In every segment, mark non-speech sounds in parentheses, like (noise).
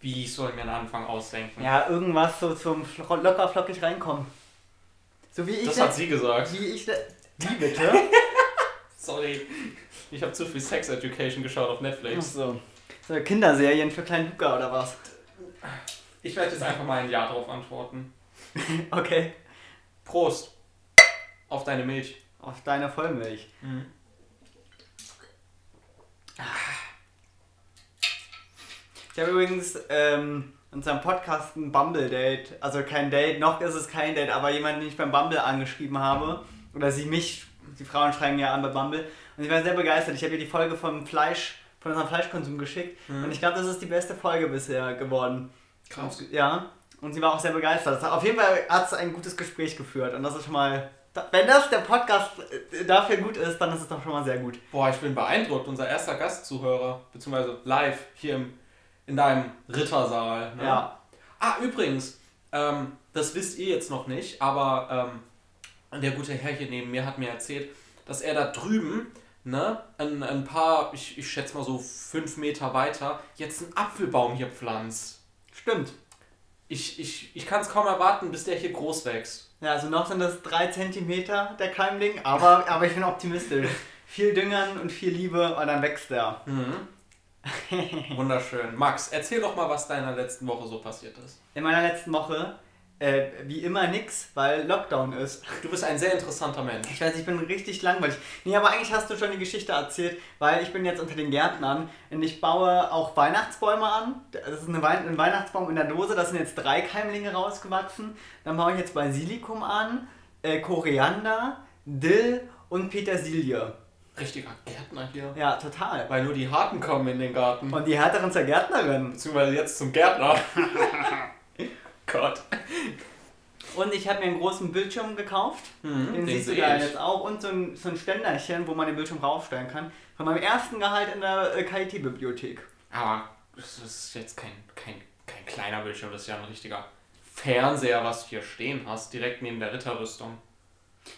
Wie ich soll mir einen Anfang ausdenken? Ja, irgendwas so zum locker flockig reinkommen. So wie ich. das hat sie gesagt. Wie ich. Wie bitte? (laughs) Sorry. Ich habe zu viel Sex Education geschaut auf Ach Netflix. so. So Kinderserien für kleinen Luca oder was? Ich werde jetzt einfach mal ein Ja drauf antworten. (laughs) Okay. Prost. Auf deine Milch. Auf deine Vollmilch. Mhm. Ich habe übrigens ähm, in unserem Podcast ein Bumble-Date. Also kein Date, noch ist es kein Date, aber jemanden, den ich beim Bumble angeschrieben habe. Oder sie mich, die Frauen schreiben ja an bei Bumble. Und ich war sehr begeistert. Ich habe ihr die Folge vom Fleisch, von unserem Fleischkonsum geschickt. Mhm. Und ich glaube, das ist die beste Folge bisher geworden. Krass. Ja. Und sie war auch sehr begeistert. Hat- Auf jeden Fall hat es ein gutes Gespräch geführt. Und das ist schon mal. Wenn das der Podcast äh, dafür gut ist, dann ist es doch schon mal sehr gut. Boah, ich bin beeindruckt. Unser erster Gastzuhörer, beziehungsweise live hier im, in deinem Rittersaal. Ne? Ja. Ah, übrigens, ähm, das wisst ihr jetzt noch nicht, aber ähm, der gute Herr hier neben mir hat mir erzählt, dass er da drüben, ne, ein, ein paar, ich, ich schätze mal so fünf Meter weiter, jetzt einen Apfelbaum hier pflanzt. Stimmt. Ich, ich, ich kann es kaum erwarten, bis der hier groß wächst. Ja, also noch sind das drei Zentimeter der Keimling, aber, aber ich bin optimistisch. Viel Düngern und viel Liebe und dann wächst er. Mhm. (laughs) Wunderschön. Max, erzähl doch mal, was deiner letzten Woche so passiert ist. In meiner letzten Woche, äh, wie immer nix, weil Lockdown ist. Du bist ein sehr interessanter Mensch. Ich weiß, ich bin richtig langweilig. Nee, aber eigentlich hast du schon die Geschichte erzählt, weil ich bin jetzt unter den Gärtnern und ich baue auch Weihnachtsbäume an. Das ist Wei ein Weihnachtsbaum in der Dose, da sind jetzt drei Keimlinge rausgewachsen. Dann baue ich jetzt Basilikum an, äh, Koriander, Dill und Petersilie. Richtiger Gärtner hier. Ja, total. Weil nur die Harten kommen in den Garten. Und die härteren zur Gärtnerin. Beziehungsweise jetzt zum Gärtner. (laughs) Gott. Und ich habe mir einen großen Bildschirm gekauft. Mhm, den, den siehst du da ich. jetzt auch. Und so ein, so ein Ständerchen, wo man den Bildschirm raufstellen kann. Von meinem ersten Gehalt in der äh, KIT-Bibliothek. Aber das ist jetzt kein, kein, kein kleiner Bildschirm, das ist ja ein richtiger Fernseher, was du hier stehen hast, direkt neben der Ritterrüstung.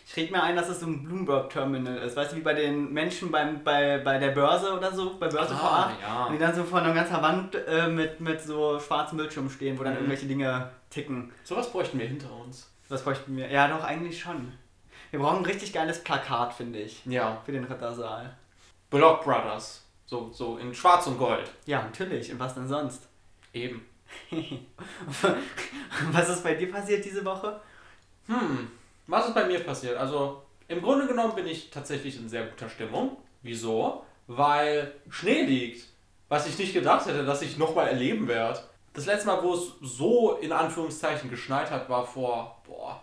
Ich rede mir ein, dass es so ein Bloomberg-Terminal ist. Weißt du, wie bei den Menschen beim, bei, bei der Börse oder so, bei Börse vor Ah, Ort. ja. Und die dann so vor einer ganzen Wand äh, mit, mit so schwarzem Bildschirm stehen, wo dann Mhm. irgendwelche Dinge ticken. Sowas bräuchten wir hinter uns. Was bräuchten wir? Ja, doch, eigentlich schon. Wir brauchen ein richtig geiles Plakat, finde ich. Ja. Für den Rittersaal. Block Brothers. So, so in Schwarz und Gold. Ja, natürlich. Und was denn sonst? Eben. (laughs) Was ist bei dir passiert diese Woche? Hm, was ist bei mir passiert? Also, im Grunde genommen bin ich tatsächlich in sehr guter Stimmung. Wieso? Weil Schnee liegt. Was ich nicht gedacht hätte, dass ich nochmal erleben werde. Das letzte Mal, wo es so in Anführungszeichen geschneit hat, war vor, boah,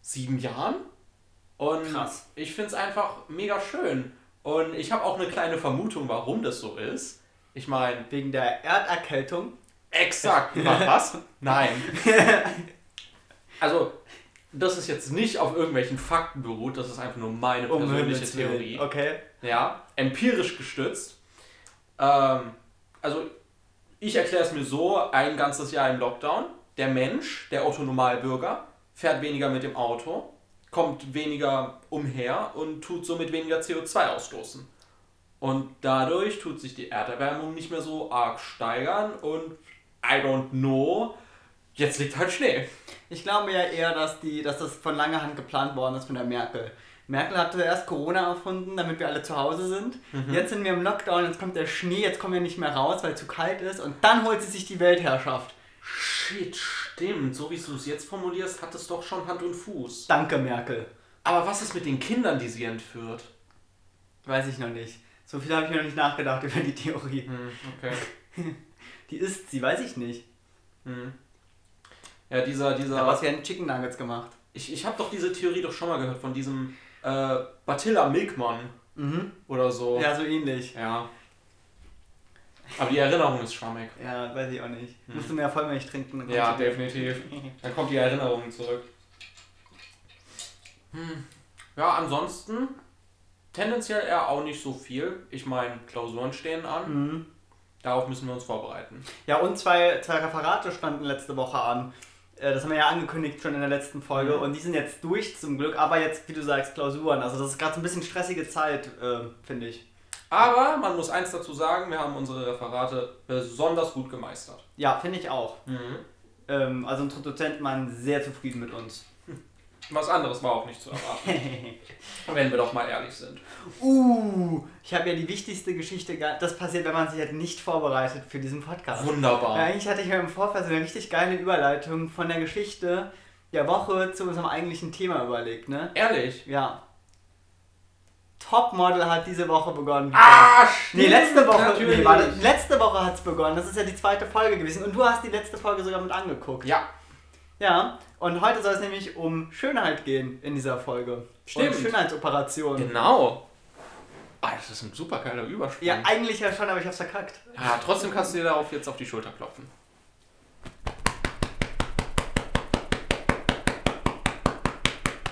sieben Jahren. Und Krass. ich finde es einfach mega schön. Und ich habe auch eine kleine Vermutung, warum das so ist. Ich meine, Wegen der Erderkältung? Exakt. Was? (laughs) Nein. (laughs) Also, das ist jetzt nicht auf irgendwelchen Fakten beruht, das ist einfach nur meine persönliche Willen. Theorie. Okay. Ja, empirisch gestützt. Ähm, also, ich erkläre es mir so: ein ganzes Jahr im Lockdown. Der Mensch, der Autonomalbürger, fährt weniger mit dem Auto, kommt weniger umher und tut somit weniger CO2 ausstoßen. Und dadurch tut sich die Erderwärmung nicht mehr so arg steigern und I don't know, jetzt liegt halt Schnee. Ich glaube ja eher, dass, die, dass das von langer Hand geplant worden ist von der Merkel. Merkel hat zuerst Corona erfunden, damit wir alle zu Hause sind. Mhm. Jetzt sind wir im Lockdown, jetzt kommt der Schnee, jetzt kommen wir nicht mehr raus, weil es zu kalt ist. Und dann holt sie sich die Weltherrschaft. Shit, stimmt. So wie du es jetzt formulierst, hat es doch schon Hand und Fuß. Danke, Merkel. Aber was ist mit den Kindern, die sie entführt? Weiß ich noch nicht. So viel habe ich mir noch nicht nachgedacht über die Theorie. Hm, okay. (laughs) Die ist sie, weiß ich nicht. Hm. Ja, dieser, dieser. Da was werden Chicken Nuggets gemacht. ich ich habe doch diese Theorie doch schon mal gehört von diesem äh, Batilla Milkman Mhm. oder so. Ja, so ähnlich. Ja. Aber die Erinnerung ist schwammig. Ja, weiß ich auch nicht. Musst du mehr Vollmilch trinken? dann Ja, du- definitiv. (laughs) Dann kommt die Erinnerung zurück. Hm. Ja, ansonsten tendenziell eher auch nicht so viel. Ich meine, Klausuren stehen an. Mhm. Darauf müssen wir uns vorbereiten. Ja, und zwei, zwei Referate standen letzte Woche an. Äh, Das haben wir ja angekündigt schon in der letzten Folge Mhm. und die sind jetzt durch zum Glück, aber jetzt, wie du sagst, Klausuren. Also das ist gerade so ein bisschen stressige Zeit, äh, finde ich. Aber man muss eins dazu sagen, wir haben unsere Referate besonders gut gemeistert. Ja, finde ich auch. Ähm, also unsere Dozenten waren sehr zufrieden mit uns. Was anderes war auch nicht zu erwarten, (laughs) wenn wir doch mal ehrlich sind. uh, ich habe ja die wichtigste Geschichte, ge- das passiert, wenn man sich halt nicht vorbereitet für diesen Podcast. Wunderbar. Ja, eigentlich hatte ich mir im Vorfeld so eine richtig geile Überleitung von der Geschichte der Woche zu unserem eigentlichen Thema überlegt, ne? Ehrlich? Ja. Topmodel hat diese Woche begonnen. Ah, Nee, letzte Woche, Natürlich. nee, warte, letzte Woche hat es begonnen. Das ist ja die zweite Folge gewesen. Und du hast die letzte Folge sogar mit angeguckt. Ja, Ja, und heute soll es nämlich um Schönheit gehen in dieser Folge. Stimmt. Und Schönheitsoperationen. genau. Ah, das ist ein super geiler Übersprung. Ja, eigentlich ja schon, aber ich hab's verkackt. Ja, trotzdem kannst du dir darauf jetzt auf die Schulter klopfen.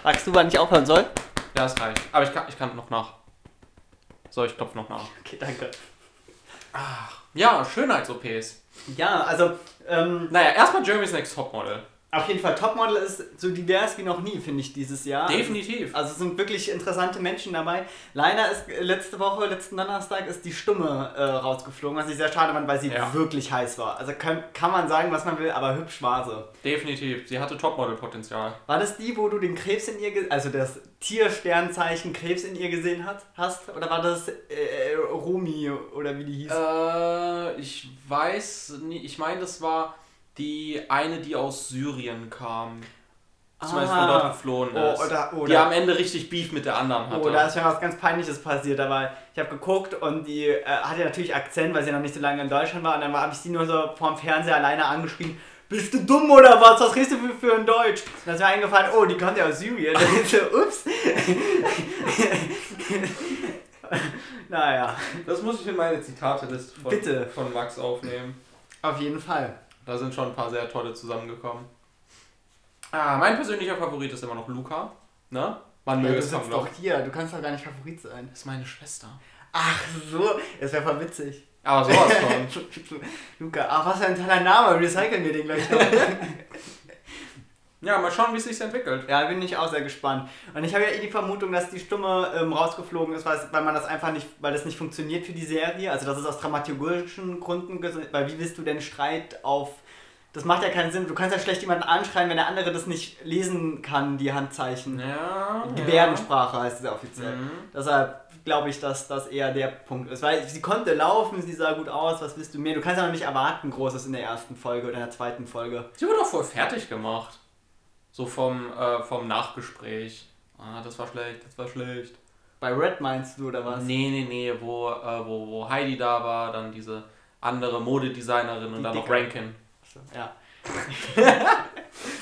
Sagst du, wann ich aufhören soll? Ja, das reicht. Aber ich kann, ich kann noch nach. So, ich klopfe noch nach. Okay, danke. Ja, Schönheits-OPs. Ja, also, ähm, Naja, erstmal Jeremy's Next Topmodel. Auf jeden Fall, Topmodel ist so divers wie noch nie, finde ich, dieses Jahr. Definitiv. Also es sind wirklich interessante Menschen dabei. Leider ist äh, letzte Woche, letzten Donnerstag, ist die Stumme äh, rausgeflogen, was ich sehr schade fand, weil sie Ja. wirklich heiß war. Also kann, kann man sagen, was man will, aber hübsch war sie. Definitiv. Sie hatte Topmodel-Potenzial. War das die, wo du den Krebs in ihr, also das Tiersternzeichen Krebs in ihr gesehen hat, hast? Oder war das äh, Rumi oder wie die hieß? Äh, ich weiß nicht. Ich meine, das war die eine, die aus Syrien kam. Beziehungsweise von Ah. dort geflohen Oh, ist. oder- die oder- am Ende richtig Beef mit der anderen hatte. Oh, da ist mir was ganz Peinliches passiert, aber ich habe geguckt und die äh, hatte natürlich Akzent, weil sie noch nicht so lange in Deutschland war und dann habe ich sie nur so vorm Fernseher alleine angeschrien, bist du dumm oder was? Was redest du für, für ein Deutsch? Und dann ist mir eingefallen, oh, die kommt ja aus Syrien. Und (laughs) ich so, ups. (laughs) naja, Das muss ich in meine Zitateliste von, Bitte. von Max aufnehmen. auf jeden Fall. Da sind schon ein paar sehr tolle zusammengekommen. Ah, mein persönlicher Favorit ist immer noch Luca. Ne? Man Ja, möge du es sitzt doch hier, du kannst doch gar nicht Favorit sein. Das ist meine Schwester. Ach so, das wäre voll witzig. Aber sowas von. (laughs) Luca, ach was für ein toller Name, recyceln wir den gleich noch. (laughs) ja, mal schauen, wie es sich entwickelt. Ja, bin ich auch sehr gespannt. Und ich habe ja eh die Vermutung, dass die Stumme ähm, rausgeflogen ist, weil, man das einfach nicht, weil das nicht funktioniert für die Serie. Also das ist aus dramaturgischen Gründen, weil wie willst du denn Streit auf. Das macht ja keinen Sinn. Du kannst ja schlecht jemanden anschreien, wenn der andere das nicht lesen kann, die Handzeichen. Ja. Gebärdensprache heißt es ja offiziell. Mhm. Deshalb glaube ich, dass das eher der Punkt ist. Weil sie konnte laufen, sie sah gut aus, was willst du mehr? Du kannst ja noch nicht erwarten, Großes in der ersten Folge oder in der zweiten Folge. Sie wurde auch voll fertig gemacht. So vom, äh, vom Nachgespräch. Ah, das war schlecht, das war schlecht. Bei Red meinst du oder was? Nee, nee, nee, wo, äh, wo, wo Heidi da war, dann diese andere Modedesignerin und Die dann noch Dicke. Rankin. So, ja.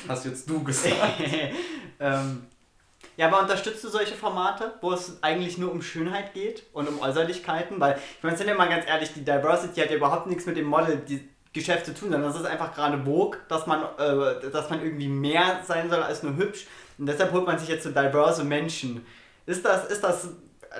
Hast jetzt du gesagt. (laughs) ähm, ja, aber unterstützt du solche Formate, wo es eigentlich nur um Schönheit geht und um Äußerlichkeiten? Weil, ich meine, sind wir mal ganz ehrlich, die Diversity hat ja überhaupt nichts mit dem Model die Geschäft zu tun, sondern das ist einfach gerade Vogue, dass man, äh, dass man irgendwie mehr sein soll als nur hübsch. Und deshalb holt man sich jetzt so diverse Menschen. Ist das, ist das,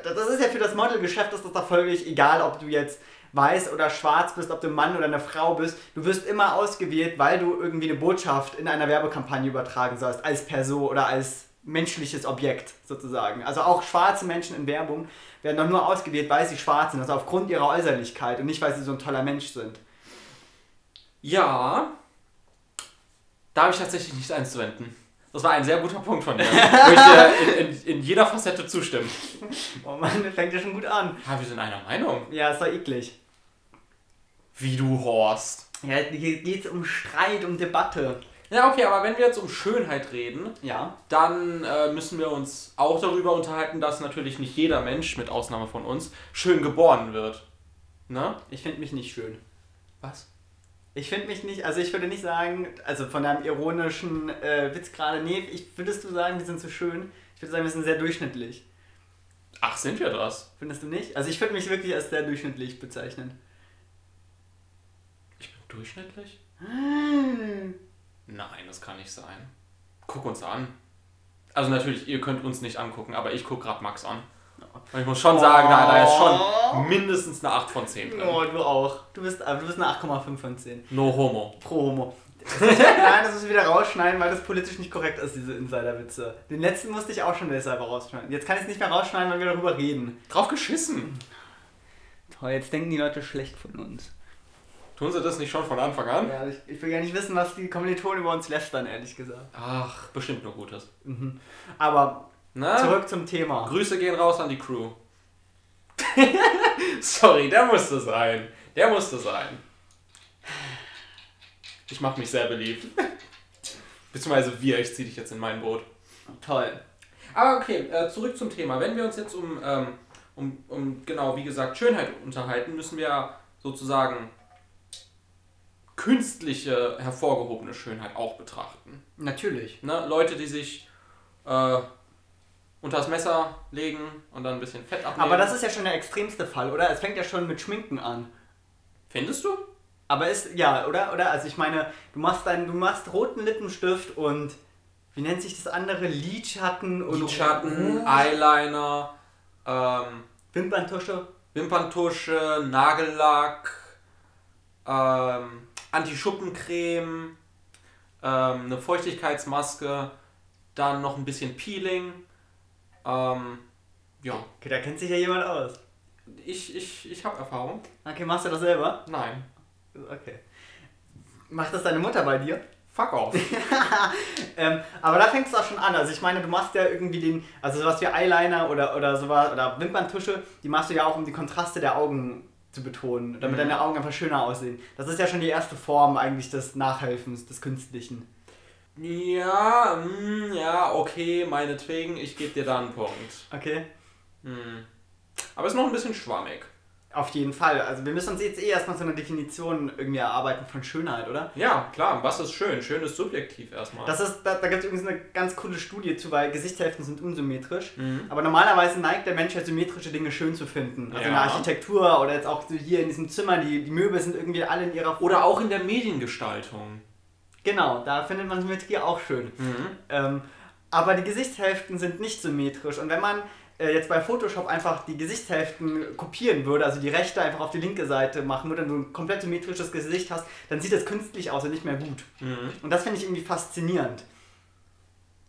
das ist ja für das Modelgeschäft, ist das doch völlig egal, ob du jetzt weiß oder schwarz bist, ob du ein Mann oder eine Frau bist. Du wirst immer ausgewählt, weil du irgendwie eine Botschaft in einer Werbekampagne übertragen sollst, als Person oder als menschliches Objekt sozusagen. Also auch schwarze Menschen in Werbung werden doch nur ausgewählt, weil sie schwarz sind, also aufgrund ihrer Äußerlichkeit und nicht, weil sie so ein toller Mensch sind. Ja, da habe ich tatsächlich nichts einzuwenden. Das war ein sehr guter Punkt von dir. (laughs) Wo ich dir in, in, in jeder Facette zustimmen. Oh Mann, das fängt ja schon gut an. Ah, wir sind einer Meinung. Ja, ist doch eklig. Wie du Horst. Ja, hier geht es um Streit, um Debatte. Ja, okay, aber wenn wir jetzt um Schönheit reden, Ja. dann äh, müssen wir uns auch darüber unterhalten, dass natürlich nicht jeder Mensch, mit Ausnahme von uns, schön geboren wird. Ne? Ich finde mich nicht schön. Was? Ich finde mich nicht, also ich würde nicht sagen, also von deinem ironischen äh, Witz gerade, nee, ich, würdest du sagen, wir sind zu schön? Ich würde sagen, wir sind sehr durchschnittlich. Ach, sind wir das? Findest du nicht? Also ich würde mich wirklich als sehr durchschnittlich bezeichnen. Ich bin durchschnittlich? Hm. Nein, das kann nicht sein. Guck uns an. Also natürlich, ihr könnt uns nicht angucken, aber ich gucke gerade Max an. Und ich muss schon sagen, da, da ist schon mindestens eine 8 von 10 drin. Oh, du auch. Du bist, du bist eine 8,5 von 10. No homo. Pro Homo. Nein, das müssen wir wieder rausschneiden, weil das politisch nicht korrekt ist, diese Insiderwitze. Den letzten musste ich auch schon deshalb rausschneiden. Jetzt kann ich es nicht mehr rausschneiden, weil wir darüber reden. Drauf geschissen. Toll, jetzt denken die Leute schlecht von uns. Tun sie das nicht schon von Anfang an? Ja, ich, ich will ja nicht wissen, was die Kommilitonen über uns lästern, ehrlich gesagt. Ach, bestimmt nur Gutes. Mhm. Aber Na? zurück zum Thema. Grüße gehen raus an die Crew. (laughs) Sorry, der musste sein. Der musste sein. Ich mach mich sehr beliebt. (laughs) Beziehungsweise wir, ich zieh dich jetzt in mein Boot. Toll. Aber okay, äh, zurück zum Thema. Wenn wir uns jetzt um, ähm, um, um, genau, wie gesagt, Schönheit unterhalten, müssen wir sozusagen künstliche, hervorgehobene Schönheit auch betrachten. Natürlich. Ne? Leute, die sich äh, unter das Messer legen und dann ein bisschen Fett abnehmen. Aber das ist ja schon der extremste Fall, oder? Es fängt ja schon mit Schminken an. Findest du? Aber ist, ja, oder? Oder? Also ich meine, du machst deinen, du machst roten Lippenstift und wie nennt sich das andere? Lidschatten und Lidschatten, Rouge, Eyeliner, ähm, Wimperntusche. Wimperntusche, Nagellack, ähm, Anti-Schuppencreme, ähm, eine Feuchtigkeitsmaske, dann noch ein bisschen Peeling. Ähm, ja, Okay, da kennt sich ja jemand aus. ich, ich, ich habe Erfahrung. Okay, machst du das selber? Nein. Okay. Macht das deine Mutter bei dir? Fuck off. (laughs) Ähm, aber da fängt es auch schon an. Also ich meine, du machst ja irgendwie den, also sowas wie Eyeliner oder, oder sowas, oder Wimperntusche, die machst du ja auch, um die Kontraste der Augen zu betonen, damit Mhm. deine Augen einfach schöner aussehen. Das ist ja schon die erste Form eigentlich des Nachhelfens, des Künstlichen. Ja, mm, ja, okay, meinetwegen, ich gebe dir da einen Punkt. Okay? Hm. Aber ist noch ein bisschen schwammig. Auf jeden Fall. Also wir müssen uns jetzt eh erstmal so eine Definition irgendwie erarbeiten von Schönheit, oder? Ja, klar, was ist schön? Schön ist subjektiv erstmal. Das ist, da, da gibt es übrigens eine ganz coole Studie zu, weil Gesichtshälften sind unsymmetrisch. Mhm. Aber normalerweise neigt der Mensch ja symmetrische Dinge schön zu finden. Also in der Ja. Architektur oder jetzt auch so hier in diesem Zimmer, die, die Möbel sind irgendwie alle in ihrer Oder auch in der Mediengestaltung. Genau, da findet man Symmetrie auch schön. Mhm. Ähm, aber die Gesichtshälften sind nicht symmetrisch. Und wenn man äh, jetzt bei Photoshop einfach die Gesichtshälften kopieren würde, also die rechte einfach auf die linke Seite machen würde, und du ein komplett symmetrisches Gesicht hast, dann sieht das künstlich aus und nicht mehr gut. Mhm. Und das finde ich irgendwie faszinierend.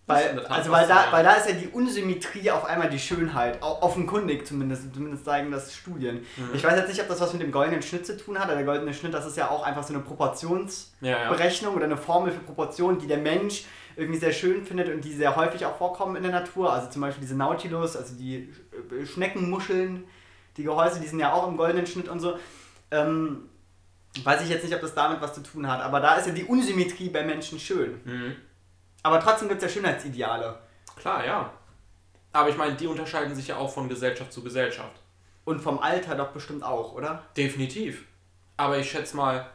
Weil, also weil da, weil da ist ja die Unsymmetrie auf einmal die Schönheit, offenkundig zumindest, zumindest zeigen das Studien. Mhm. Ich weiß jetzt nicht, ob das was mit dem goldenen Schnitt zu tun hat, aber der goldene Schnitt, das ist ja auch einfach so eine Proportionsberechnung Ja, ja. oder eine Formel für Proportionen, die der Mensch irgendwie sehr schön findet und die sehr häufig auch vorkommen in der Natur. Also zum Beispiel diese Nautilus, also die äh, Schneckenmuscheln, die Gehäuse, die sind ja auch im goldenen Schnitt und so. Ähm, weiß ich jetzt nicht, ob das damit was zu tun hat, aber da ist ja die Unsymmetrie bei Menschen schön. Mhm. Aber trotzdem gibt es ja Schönheitsideale. Klar, ja. Aber ich meine, die unterscheiden sich ja auch von Gesellschaft zu Gesellschaft. Und vom Alter doch bestimmt auch, oder? Definitiv. Aber ich schätze mal,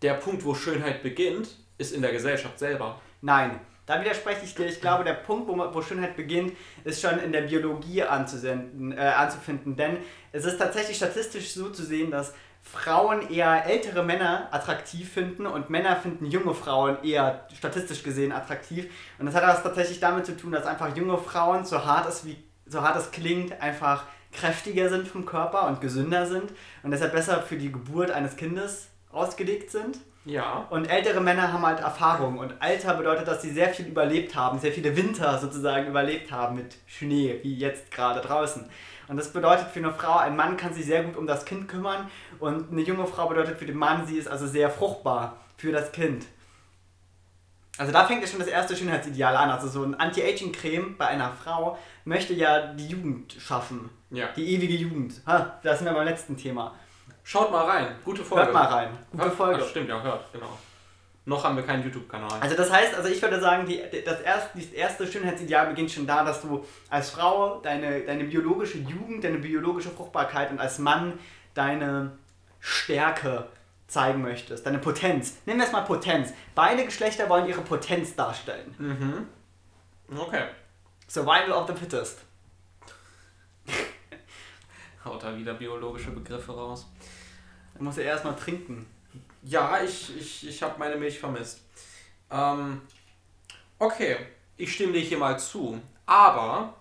der Punkt, wo Schönheit beginnt, ist in der Gesellschaft selber. Nein. Da widerspreche ich dir. Ich glaube, der Punkt, wo, Schönheit beginnt, ist schon in der Biologie anzusenden, äh, anzufinden. Denn es ist tatsächlich statistisch so zu sehen, dass Frauen eher ältere Männer attraktiv finden und Männer finden junge Frauen eher statistisch gesehen attraktiv. Und das hat was tatsächlich damit zu tun, dass einfach junge Frauen, so hart es, wie, so hart es klingt, einfach kräftiger sind vom Körper und gesünder sind und deshalb besser für die Geburt eines Kindes ausgelegt sind. Ja. Und ältere Männer haben halt Erfahrung. Und Alter bedeutet, dass sie sehr viel überlebt haben, sehr viele Winter sozusagen überlebt haben mit Schnee, wie jetzt gerade draußen. Und das bedeutet für eine Frau, ein Mann kann sich sehr gut um das Kind kümmern. Und eine junge Frau bedeutet für den Mann, sie ist also sehr fruchtbar für das Kind. Also da fängt ja schon das erste Schönheitsideal an. Also so ein Anti-Aging-Creme bei einer Frau möchte ja die Jugend schaffen. Ja. Die ewige Jugend. Ha, da sind wir beim letzten Thema. Schaut mal rein. Gute Folge. Hört mal rein. Gute Folge. Ah, stimmt, ja, hört, genau. Noch haben wir keinen YouTube-Kanal. Also das heißt, also ich würde sagen, die, das, erste, das erste Schönheitsideal beginnt schon da, dass du als Frau deine, deine biologische Jugend, deine biologische Fruchtbarkeit und als Mann deine Stärke zeigen möchtest, deine Potenz. Nennen wir es mal Potenz. Beide Geschlechter wollen ihre Potenz darstellen. Mhm. Okay. Survival of the fittest. Haut da wieder biologische Begriffe raus. Da musst du erstmal trinken. Ja, ich, ich, ich habe meine Milch vermisst. Ähm, okay, ich stimme dir hier mal zu. Aber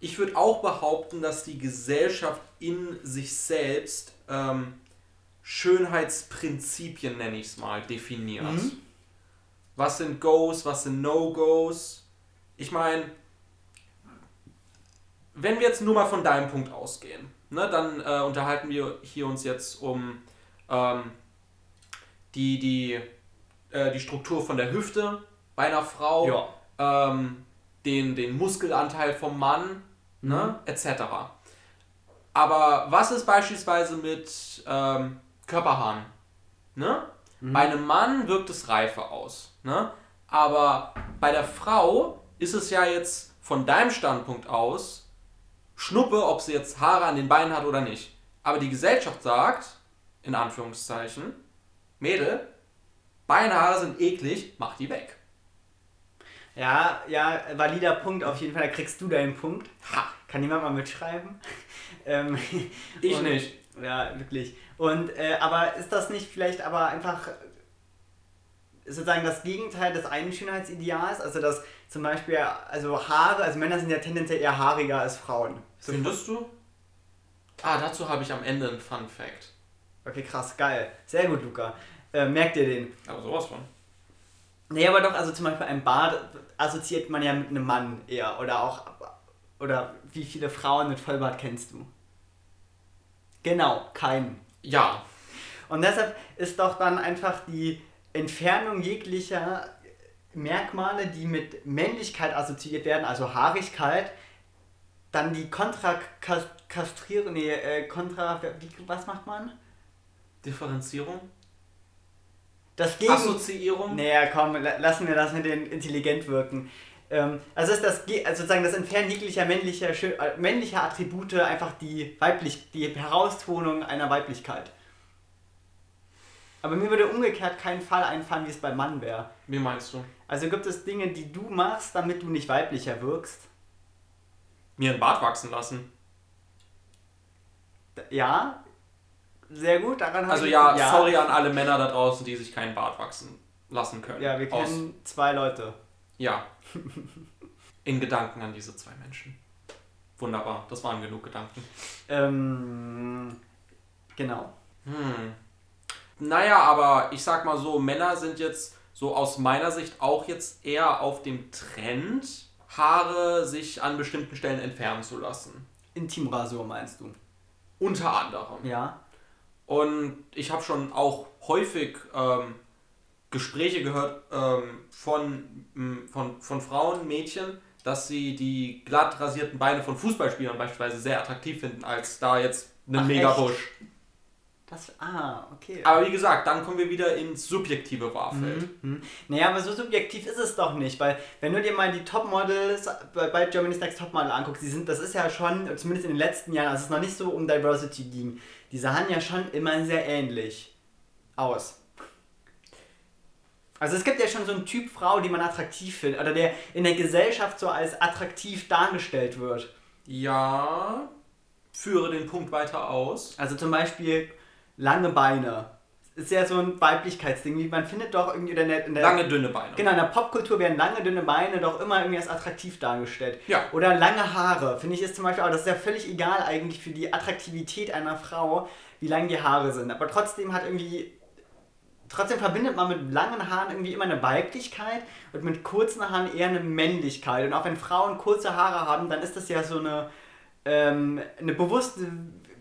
ich würde auch behaupten, dass die Gesellschaft in sich selbst ähm, Schönheitsprinzipien, nenne ich es mal, definiert. Mhm. Was sind Goes, was sind No-Goes? Ich meine, wenn wir jetzt nur mal von deinem Punkt ausgehen, ne, dann äh, unterhalten wir hier uns jetzt um ähm, die, die, äh, die Struktur von der Hüfte bei einer Frau, Ja. ähm, den, den Muskelanteil vom Mann, Mhm. ne, etc. Aber was ist beispielsweise mit ähm, Körperhaaren? Ne? Mhm. Bei einem Mann wirkt es reifer aus. Ne? Aber bei der Frau ist es ja jetzt von deinem Standpunkt aus Schnuppe, ob sie jetzt Haare an den Beinen hat oder nicht. Aber die Gesellschaft sagt, in Anführungszeichen, Mädel, Beinhaare sind eklig, mach die weg. Ja, ja, valider Punkt auf jeden Fall. Da kriegst du deinen Punkt. Ha, Kann jemand mal mitschreiben? (laughs) ähm, ich und- nicht. Ja, wirklich. Und äh, aber ist das nicht vielleicht aber einfach sozusagen das Gegenteil des einen Schönheitsideals? Also dass zum Beispiel, also Haare, also Männer sind ja tendenziell eher haariger als Frauen. So, Findest du? Ah, dazu habe ich am Ende einen Fun Fact. Okay, krass, geil. Sehr gut, Luca. Äh, merkt ihr den? Aber sowas von. Nee, aber doch, also zum Beispiel ein Bart assoziiert man ja mit einem Mann eher. Oder auch, oder wie viele Frauen mit Vollbart kennst du? Genau, keinen. Ja, Und deshalb ist doch dann einfach die Entfernung jeglicher Merkmale, die mit Männlichkeit assoziiert werden, also Haarigkeit, dann die kontrakastrierung, nee, äh, kontra, wie, was macht man? Differenzierung, Das Gegen... Assoziierung. Naja, komm, la- lassen wir das mit den intelligent wirken. Ähm, also ist das also sozusagen das Entfernen jeglicher männlicher, äh, männlicher Attribute einfach die weiblich, die Heraustonung einer Weiblichkeit. Aber mir würde umgekehrt kein Fall einfallen, wie es beim Mann wäre. Wie meinst du? Also gibt es Dinge, die du machst, damit du nicht weiblicher wirkst? Mir einen Bart wachsen lassen. Ja, sehr gut. Daran Also ich- ja, sorry an alle Männer da draußen, die sich keinen Bart wachsen lassen können. Ja, wir Aus, kennen zwei Leute. ja. (laughs) In Gedanken an diese zwei Menschen. Wunderbar, das waren genug Gedanken. Ähm, genau. Hm. Naja, aber ich sag mal so, Männer sind jetzt so aus meiner Sicht auch jetzt eher auf dem Trend, Haare sich an bestimmten Stellen entfernen zu lassen. Intimrasur meinst du? Unter anderem. Ja. Und ich habe schon auch häufig ähm, Gespräche gehört ähm, von, von, von Frauen, Mädchen, dass sie die glatt rasierten Beine von Fußballspielern beispielsweise sehr attraktiv finden, als da jetzt einen Megabusch. Das, ah, okay. Aber wie gesagt, dann kommen wir wieder ins subjektive Wahrfeld. Mhm. Naja, aber so subjektiv ist es doch nicht, weil wenn du dir mal die Topmodels bei, bei Germany's Next Topmodel anguckst, die sind, das ist ja schon, zumindest in den letzten Jahren, als es noch nicht so um Diversity ging, die sahen ja schon immer sehr ähnlich aus. Also es gibt ja schon so einen Typ Frau, die man attraktiv findet, oder der in der Gesellschaft so als attraktiv dargestellt wird. Ja, führe den Punkt weiter aus. Also zum Beispiel lange Beine. Ist ja so ein Weiblichkeitsding, wie man findet doch irgendwie in der, in der Lange, dünne Beine. Genau, in der Popkultur werden lange, dünne Beine doch immer irgendwie als attraktiv dargestellt. Ja. Oder lange Haare, finde ich ist zum Beispiel, aber das ist ja völlig egal eigentlich für die Attraktivität einer Frau, wie lang die Haare sind. Aber trotzdem hat irgendwie, trotzdem verbindet man mit langen Haaren irgendwie immer eine Weiblichkeit und mit kurzen Haaren eher eine Männlichkeit. Und auch wenn Frauen kurze Haare haben, dann ist das ja so eine, ähm, eine bewusste,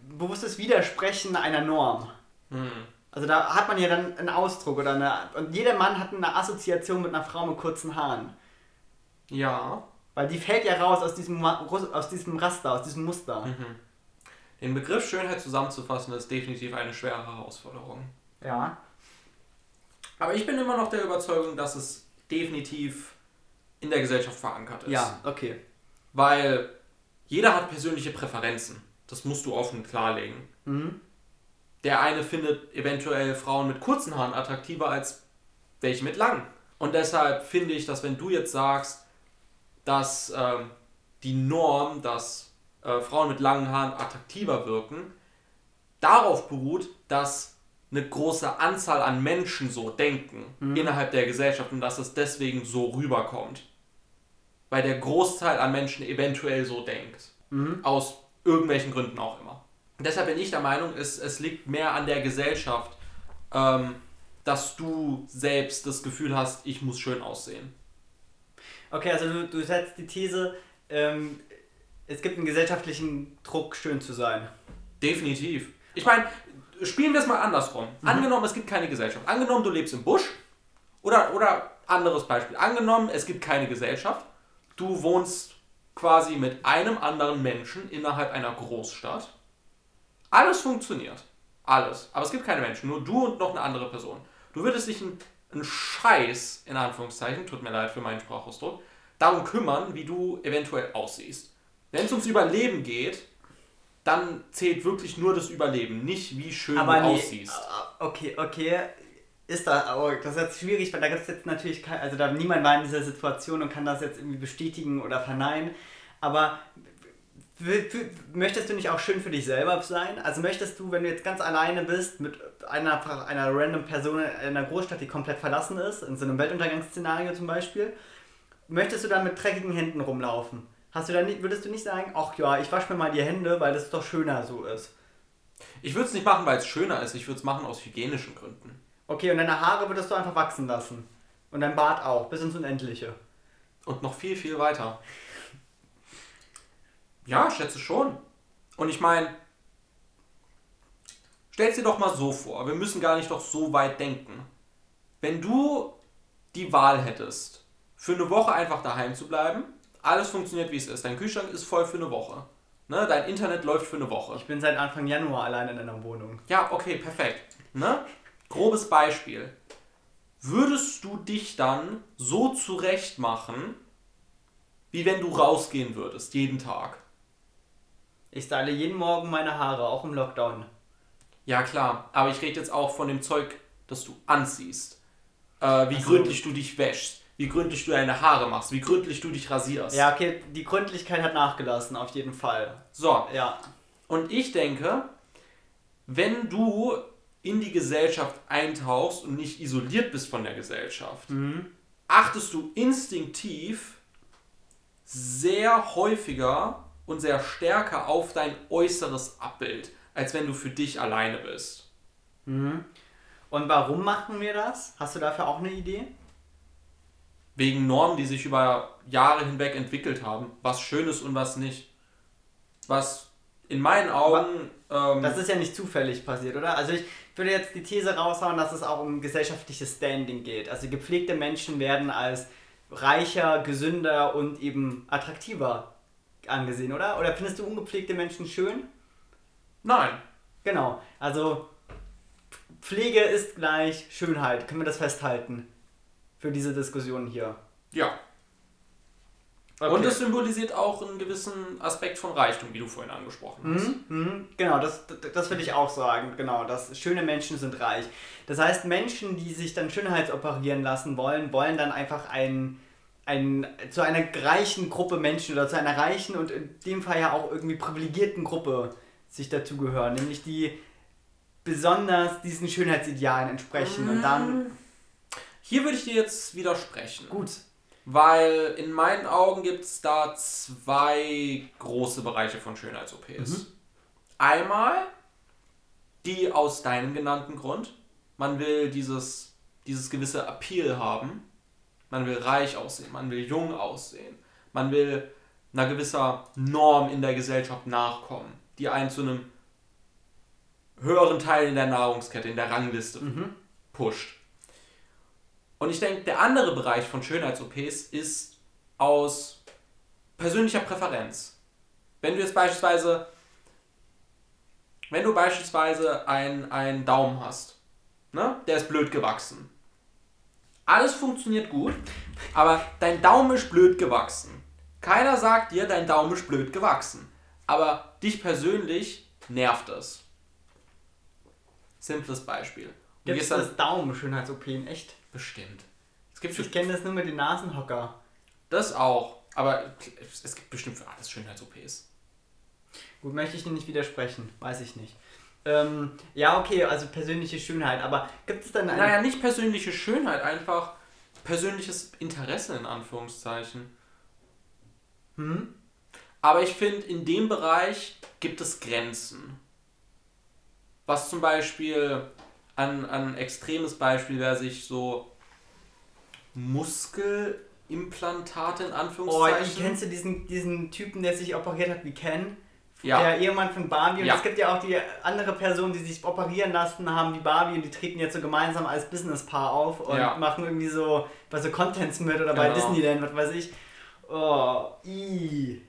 bewusstes Widersprechen einer Norm. Hm. Also da hat man ja dann einen Ausdruck oder eine. Und jeder Mann hat eine Assoziation mit einer Frau mit kurzen Haaren. Ja. Weil die fällt ja raus aus diesem, aus diesem Raster, aus diesem Muster. Mhm. Den Begriff Schönheit zusammenzufassen, ist definitiv eine schwere Herausforderung. Ja. Aber ich bin immer noch der Überzeugung, dass es definitiv in der Gesellschaft verankert ist. Ja, okay. Weil jeder hat persönliche Präferenzen. Das musst du offen klarlegen. Mhm. Der eine findet eventuell Frauen mit kurzen Haaren attraktiver als welche mit langen. Und deshalb finde ich, dass wenn du jetzt sagst, dass ähm, die Norm, dass äh, Frauen mit langen Haaren attraktiver wirken, darauf beruht, dass eine große Anzahl an Menschen so denken innerhalb der Gesellschaft und dass es deswegen so rüberkommt. Weil der Großteil an Menschen eventuell so denkt. Aus irgendwelchen Gründen auch immer. Deshalb bin ich der Meinung, es, es liegt mehr an der Gesellschaft, ähm, dass du selbst das Gefühl hast, ich muss schön aussehen. Okay, also du, du setzt die These, ähm, es gibt einen gesellschaftlichen Druck, schön zu sein. Definitiv. Ich meine, spielen wir es mal andersrum. Mhm. Angenommen, es gibt keine Gesellschaft. Angenommen, du lebst im Busch. Oder, oder anderes Beispiel. Angenommen, es gibt keine Gesellschaft. Du wohnst quasi mit einem anderen Menschen innerhalb einer Großstadt. Alles funktioniert. Alles. Aber es gibt keine Menschen. Nur du und noch eine andere Person. Du würdest dich einen, einen Scheiß, in Anführungszeichen, tut mir leid für meinen Sprachausdruck, darum kümmern, wie du eventuell aussiehst. Wenn es ums Überleben geht, dann zählt wirklich nur das Überleben, nicht wie schön Aber du nee, aussiehst. äh, okay, okay. Ist da, aber das ist jetzt schwierig, weil da gibt es jetzt natürlich kein, also da niemand war in dieser Situation und kann das jetzt irgendwie bestätigen oder verneinen. Aber möchtest du nicht auch schön für dich selber sein? Also möchtest du, wenn du jetzt ganz alleine bist mit einer, einer random Person in einer Großstadt, die komplett verlassen ist, in so einem Weltuntergangsszenario zum Beispiel, möchtest du dann mit dreckigen Händen rumlaufen? Hast du dann nicht, würdest du nicht sagen, ach ja, ich wasche mir mal die Hände, weil das doch schöner so ist? Ich würde es nicht machen, weil es schöner ist. Ich würde es machen aus hygienischen Gründen. Okay, und deine Haare würdest du einfach wachsen lassen. Und dein Bart auch, bis ins Unendliche. Und noch viel, viel weiter. Ja, schätze schon. Und ich meine, stell's dir doch mal so vor, wir müssen gar nicht doch so weit denken. Wenn du die Wahl hättest, für eine Woche einfach daheim zu bleiben, alles funktioniert wie es ist, dein Kühlschrank ist voll für eine Woche, ne? dein Internet läuft für eine Woche. Ich bin seit Anfang Januar allein in einer Wohnung. Ja, okay, perfekt. Ne? Grobes Beispiel. Würdest du dich dann so zurecht machen, wie wenn du rausgehen würdest, jeden Tag? Ich style jeden Morgen meine Haare, auch im Lockdown. Ja, klar, aber ich rede jetzt auch von dem Zeug, das du anziehst. Äh, wie Ach so. gründlich du dich wäschst, wie gründlich du deine Haare machst, wie gründlich du dich rasierst. Ja, okay, die Gründlichkeit hat nachgelassen, auf jeden Fall. So, Ja. Und ich denke, wenn du in die Gesellschaft eintauchst und nicht isoliert bist von der Gesellschaft, achtest du instinktiv sehr häufiger und sehr stärker auf dein äußeres Abbild, als wenn du für dich alleine bist. Und warum machen wir das? Hast du dafür auch eine Idee? Wegen Normen, die sich über Jahre hinweg entwickelt haben, was schön ist und was nicht. Was in meinen Augen. Ähm, Das ist ja nicht zufällig passiert, oder? Also ich würde jetzt die These raushauen, dass es auch um gesellschaftliches Standing geht. Also gepflegte Menschen werden als reicher, gesünder und eben attraktiver angesehen, oder? Oder findest du ungepflegte Menschen schön? nein. Genau. Also Pflege ist gleich Schönheit. Können wir das festhalten? Für diese Diskussion hier. Ja. Okay. Und es symbolisiert auch einen gewissen Aspekt von Reichtum, wie du vorhin angesprochen hast. Mhm, mhm, genau, das, das, das würde ich auch sagen. Genau, dass schöne Menschen sind reich. Das heißt, Menschen, die sich dann schönheitsoperieren lassen wollen, wollen dann einfach ein, ein, zu einer reichen Gruppe Menschen oder zu einer reichen und in dem Fall ja auch irgendwie privilegierten Gruppe sich dazugehören, nämlich die besonders diesen Schönheitsidealen entsprechen und dann Hier würde ich dir jetzt widersprechen. gut. Weil in meinen Augen gibt es da zwei große Bereiche von Schönheits-OPs. Einmal die aus deinem genannten Grund. Man will dieses, dieses gewisse Appeal haben. Man will reich aussehen, man will jung aussehen. Man will einer gewisser Norm in der Gesellschaft nachkommen, die einen zu einem höheren Teil in der Nahrungskette, in der Rangliste pusht. Und ich denke, der andere Bereich von Schönheits-OPs ist aus persönlicher Präferenz. Wenn du jetzt beispielsweise, wenn du beispielsweise einen, einen Daumen hast, ne, der ist blöd gewachsen. Alles funktioniert gut, aber dein Daumen ist blöd gewachsen. Keiner sagt dir, dein Daumen ist blöd gewachsen. Aber dich persönlich nervt es. Simples Beispiel. Du Gibt es das Daumen-Schönheits-OP in echt? bestimmt. Es gibt Ich kenne das nur mit den Nasenhocker. Das auch. Aber es gibt bestimmt für alles Schönheits-OPs. Gut, möchte ich dir nicht widersprechen, weiß ich nicht. Ähm, ja, okay, also persönliche Schönheit, aber gibt es dann eine. Naja, nicht persönliche Schönheit, einfach persönliches Interesse in Anführungszeichen. Hm? Aber ich finde, in dem Bereich gibt es Grenzen. Was zum Beispiel an, an extremes Beispiel wäre sich so Muskelimplantate in Oh, Anführungszeichen. ich kennst du diesen, diesen Typen, der sich operiert hat wie Ken Ja. der Ehemann von Barbie. Und Ja. es gibt ja auch die andere Person, die sich operieren lassen haben, wie Barbie, und die treten jetzt so gemeinsam als Businesspaar auf und Ja. machen irgendwie so bei so Contents mit oder bei Genau. Disneyland, was weiß ich. Oh, i.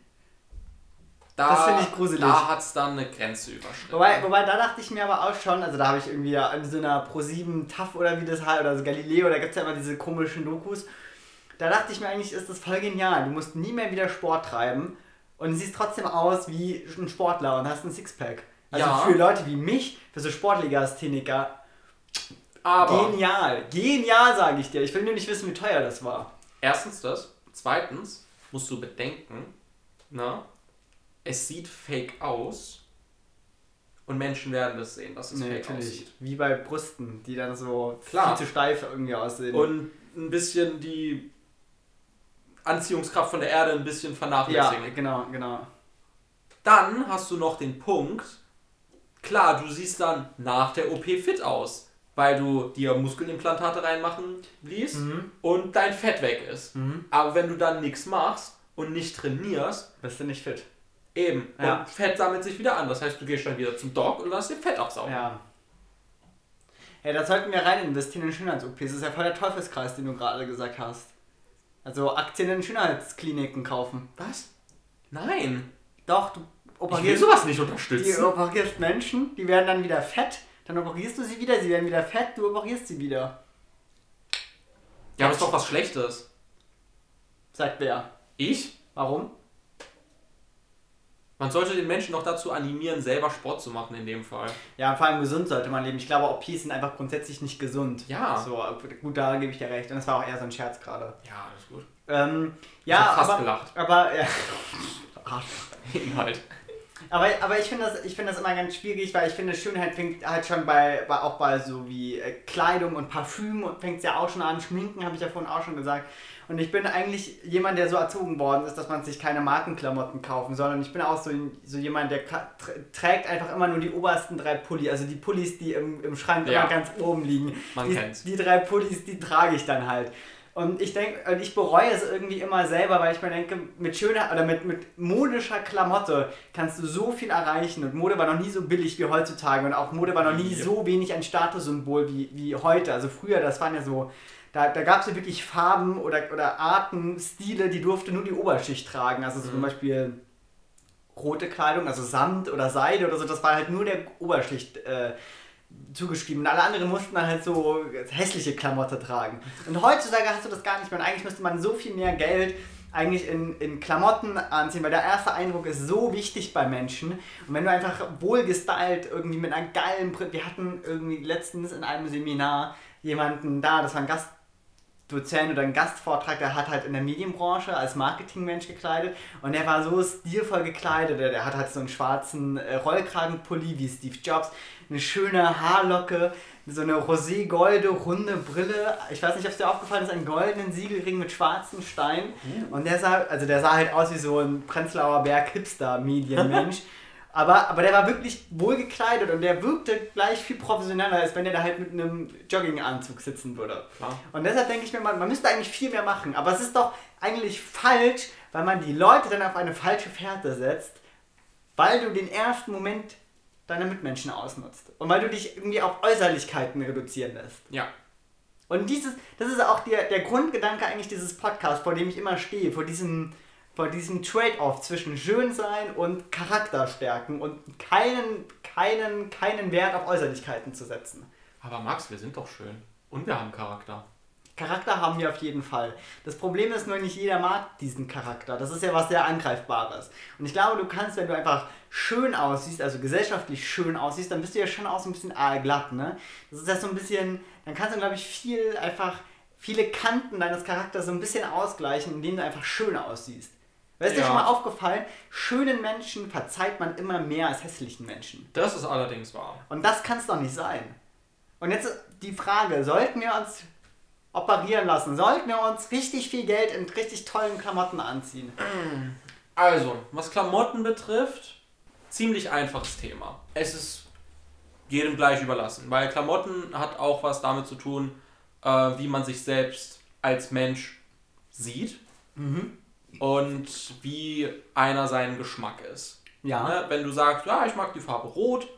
Da, Das finde ich gruselig. Da hat es dann eine Grenze überschritten. Wobei, wobei, da dachte ich mir aber auch schon, also da habe ich irgendwie ja in so einer Pro7 TAF oder wie das heißt, oder so Galileo, da gibt es ja immer diese komischen Dokus. Da dachte ich mir eigentlich, ist das voll genial. Du musst nie mehr wieder Sport treiben und siehst trotzdem aus wie ein Sportler und hast ein Sixpack. Also Ja. für Leute wie mich, für so Sportlegastheniker, Aber genial. Genial, sage ich dir. Ich will nur nicht wissen, wie teuer das war. erstens das. Zweitens musst du bedenken, na, es sieht fake aus. Und Menschen werden das sehen, dass es Nee, fake aussieht. Wie bei Brüsten, die dann so Klar. viel zu steif irgendwie aussehen. Und ein bisschen die Anziehungskraft von der Erde ein bisschen ja, vernachlässigen. genau, genau. Dann hast du noch den Punkt, klar, du siehst dann nach der OP fit aus, weil du dir Muskelimplantate reinmachen ließ Mhm. und dein Fett weg ist. Mhm. Aber wenn du dann nichts machst und nicht trainierst, Bist du nicht fit? eben, Ja. und Fett sammelt sich wieder an. Das heißt, du gehst dann wieder zum Doc und lässt dir Fett aufsaugen. Ja. Ja, da sollten wir rein investieren in Schönheits-OPs. Das ist ja voll der Teufelskreis, den du gerade gesagt hast. Also Aktien in Schönheitskliniken kaufen. Was? Nein. Doch, du Ich will operierst, sowas nicht unterstützen. operierst Menschen, die werden dann wieder fett. Dann operierst du sie wieder, sie werden wieder fett, du operierst sie wieder. Ja, aber ist doch was Schlechtes. Sagt wer? Ich? Warum? Man sollte den Menschen doch dazu animieren, selber Sport zu machen in dem Fall. Ja, vor allem gesund sollte man leben. Ich glaube, OPs sind einfach grundsätzlich nicht gesund. Ja. So, gut, da gebe ich dir recht. Und das war auch eher so ein Scherz gerade. Ja, alles gut. Ähm, Ich ja, hab fast aber, gelacht. aber, ja. (laughs) Inhalt. Aber, aber ich finde das, ich finde das immer ganz schwierig, weil ich finde, Schönheit fängt halt schon bei, bei auch bei so wie äh, Kleidung und Parfüm und fängt ja auch schon an, Schminken, habe ich ja vorhin auch schon gesagt. Und ich bin eigentlich jemand, der so erzogen worden ist, dass man sich keine Markenklamotten kaufen soll. Und ich bin auch so, so jemand, der trägt einfach immer nur die obersten drei Pulli. Also die Pullis, die im, im Schrank Ja. immer ganz oben liegen. Man die, kennt's. die drei Pullis, die trage ich dann halt. Und ich denke, und ich bereue es irgendwie immer selber, weil ich mir denke, mit schöner oder mit, mit modischer Klamotte kannst du so viel erreichen. Und Mode war noch nie so billig wie heutzutage und auch Mode war noch nie Ja. so wenig ein Statussymbol wie, wie heute. Also früher, das waren ja so, da, da gab es ja wirklich Farben oder, oder Arten, Stile, die durfte nur die Oberschicht tragen. Also zum Mhm. Beispiel rote Kleidung, also Samt oder Seide oder so, das war halt nur der Oberschicht äh, zugeschrieben. Und alle anderen mussten dann halt so hässliche Klamotte tragen. Und heutzutage hast du das gar nicht mehr. Und eigentlich müsste man so viel mehr Geld eigentlich in, in Klamotten anziehen, weil der erste Eindruck ist so wichtig bei Menschen. Und wenn du einfach wohlgestylt irgendwie mit einer geilen Brille, wir hatten irgendwie letztens in einem Seminar jemanden da, das war ein Gastdozent oder ein Gastvortrag, der hat halt in der Medienbranche als Marketingmensch gekleidet und der war so stilvoll gekleidet. Der, der hat halt so einen schwarzen äh, Rollkragenpulli wie Steve Jobs, eine schöne Haarlocke, so eine rosé-golde, runde Brille. Ich weiß nicht, ob es dir aufgefallen ist, einen goldenen Siegelring mit schwarzen Steinen. Und der sah, also der sah halt aus wie so ein Prenzlauer Berg Hipster-Medienmensch. (laughs) aber, aber der war wirklich wohl gekleidet und der wirkte gleich viel professioneller, als wenn der da halt mit einem Jogginganzug sitzen würde. Klar. Und deshalb denke ich mir, man, man müsste eigentlich viel mehr machen. Aber es ist doch eigentlich falsch, weil man die Leute dann auf eine falsche Fährte setzt, weil du den ersten Moment deiner Mitmenschen ausnutzt. Und weil du dich irgendwie auf Äußerlichkeiten reduzieren lässt. Ja. Und dieses, das ist auch der, der Grundgedanke eigentlich dieses Podcasts, vor dem ich immer stehe, vor diesem, vor diesem Trade-off zwischen Schönsein und Charakterstärken und keinen, keinen, keinen Wert auf Äußerlichkeiten zu setzen. Aber Max, wir sind doch schön. Und wir haben Charakter. Charakter haben wir auf jeden Fall. Das Problem ist nur, nicht jeder mag diesen Charakter. Das ist ja was sehr Angreifbares. Und ich glaube, du kannst, wenn du einfach schön aussiehst, also gesellschaftlich schön aussiehst, dann bist du ja schon auch so ein bisschen aalglatt, ne? Das ist ja so ein bisschen, dann kannst du, glaube ich, viel einfach, viele Kanten deines Charakters so ein bisschen ausgleichen, indem du einfach schön aussiehst. Weißt du, dir Ja. schon mal aufgefallen, schönen Menschen verzeiht man immer mehr als hässlichen Menschen. Das ist allerdings wahr. Und das kann es doch nicht sein. Und jetzt die Frage, sollten wir uns operieren lassen? Sollten wir uns richtig viel Geld in richtig tollen Klamotten anziehen? Also, was Klamotten betrifft, ziemlich einfaches Thema. Es ist jedem gleich überlassen, weil Klamotten hat auch was damit zu tun, äh, wie man sich selbst als Mensch sieht und wie einer sein Geschmack ist. Ja. Ne? Wenn du sagst, ja, ich mag die Farbe Rot,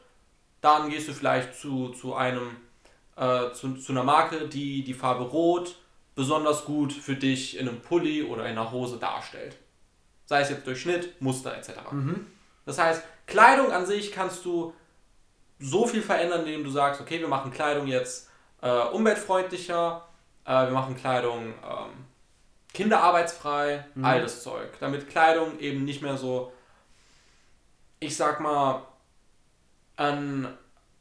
dann gehst du vielleicht zu, zu einem äh, zu, zu einer Marke, die die Farbe Rot besonders gut für dich in einem Pulli oder in einer Hose darstellt. Sei es jetzt durch Schnitt, Muster etc. Das heißt, Kleidung an sich kannst du so viel verändern, indem du sagst, okay, wir machen Kleidung jetzt äh, umweltfreundlicher, äh, wir machen Kleidung ähm, kinderarbeitsfrei, all das Zeug. Damit Kleidung eben nicht mehr so, ich sag mal, ein,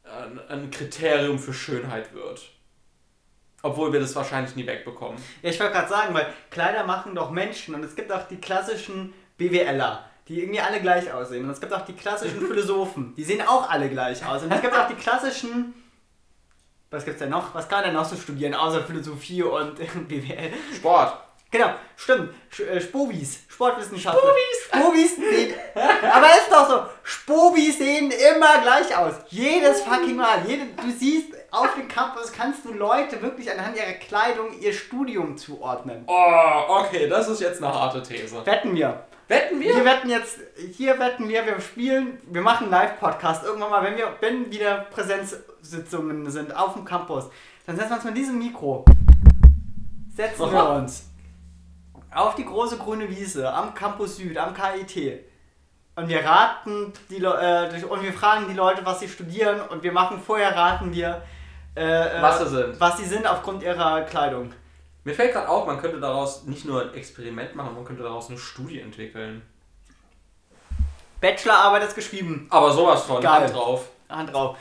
ein, ein Kriterium für Schönheit wird. Obwohl wir das wahrscheinlich nie wegbekommen. Ja, ich wollte gerade sagen, weil Kleider machen doch Menschen und es gibt auch die klassischen BWLer, die irgendwie alle gleich aussehen. Und es gibt auch die klassischen (laughs) Philosophen, die sehen auch alle gleich aus. Und es gibt auch die klassischen. Was gibt's denn noch? Was kann man denn noch so studieren, außer Philosophie und (laughs) BWL? Sport. Genau, stimmt. Äh, Spobis, Sportwissenschaftler. Spobis! Spobis sehen. (laughs) Aber ist doch so. Spobis sehen immer gleich aus. Jedes fucking Mal. Jede, du siehst, auf dem Campus kannst du Leute wirklich anhand ihrer Kleidung ihr Studium zuordnen. Oh, okay, das ist jetzt eine harte These. Wetten wir. Wetten wir? Hier wetten jetzt, hier wetten wir, wir spielen, wir machen einen Live-Podcast irgendwann mal, wenn wir, wenn wieder Präsenzsitzungen sind auf dem Campus, dann setzen wir uns mit diesem Mikro, setzen wir uns auf die große grüne Wiese am Campus Süd, am KIT und wir raten die Le äh, und wir fragen die Leute, was sie studieren und wir machen vorher raten wir, äh, äh, Was sie sind. was sie sind aufgrund ihrer Kleidung. Mir fällt gerade auf, man könnte daraus nicht nur ein Experiment machen, man könnte daraus eine Studie entwickeln. Bachelorarbeit ist geschrieben. Aber sowas von, Geil. Hand drauf. Hand drauf.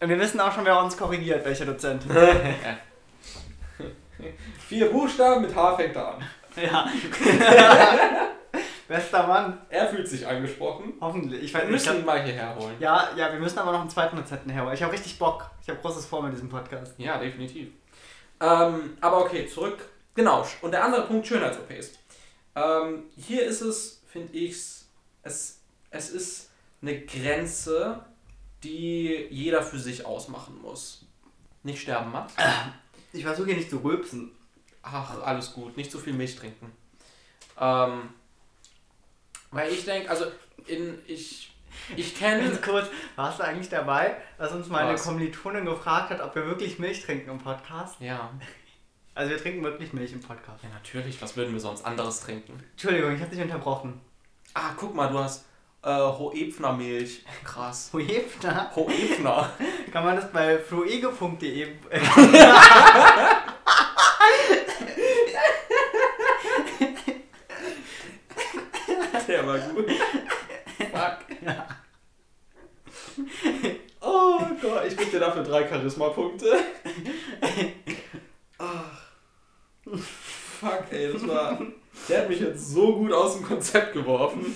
Und wir wissen auch schon, wer uns korrigiert, welcher Dozent. (laughs) (laughs) Vier Buchstaben mit H fängt er an. Ja. (laughs) Bester Mann. Er fühlt sich angesprochen. Hoffentlich. Ich Wir weiß nicht. müssen Ich ihn mal hierher holen. ja, ja, wir müssen aber noch einen zweiten Dozenten herholen. Ich habe richtig Bock. Ich habe großes vor mit diesem Podcast. Ja, definitiv. Ähm, aber okay, zurück. Genau, und der andere Punkt, Schönheits-OPs. Ähm, hier ist es, finde ich, es, es ist eine Grenze, die jeder für sich ausmachen muss. Nicht sterben, Matt. Ich versuche hier nicht zu rülpsen. Ach, alles gut. Nicht zu viel Milch trinken. Ähm, weil ich denke, also in, ich, ich kenne... Ganz kurz, warst du eigentlich dabei, dass uns meine Was? Kommilitonin gefragt hat, ob wir wirklich Milch trinken im Podcast? Ja. (laughs) Also wir trinken wirklich Milch im Podcast. ja, natürlich. Was würden wir sonst anderes trinken? Entschuldigung, ich habe dich unterbrochen. Ah, guck mal, du hast äh, Hoepfner Milch. Krass. Huefner? Hoepfner. (laughs) Kann man das bei fluege.de (laughs) Der war gut. (laughs) Fuck. Oh Gott, ich gebe dir dafür drei Charisma-Punkte. Ach. (laughs) Fuck, ey, das war. Der hat mich jetzt so gut aus dem Konzept geworfen.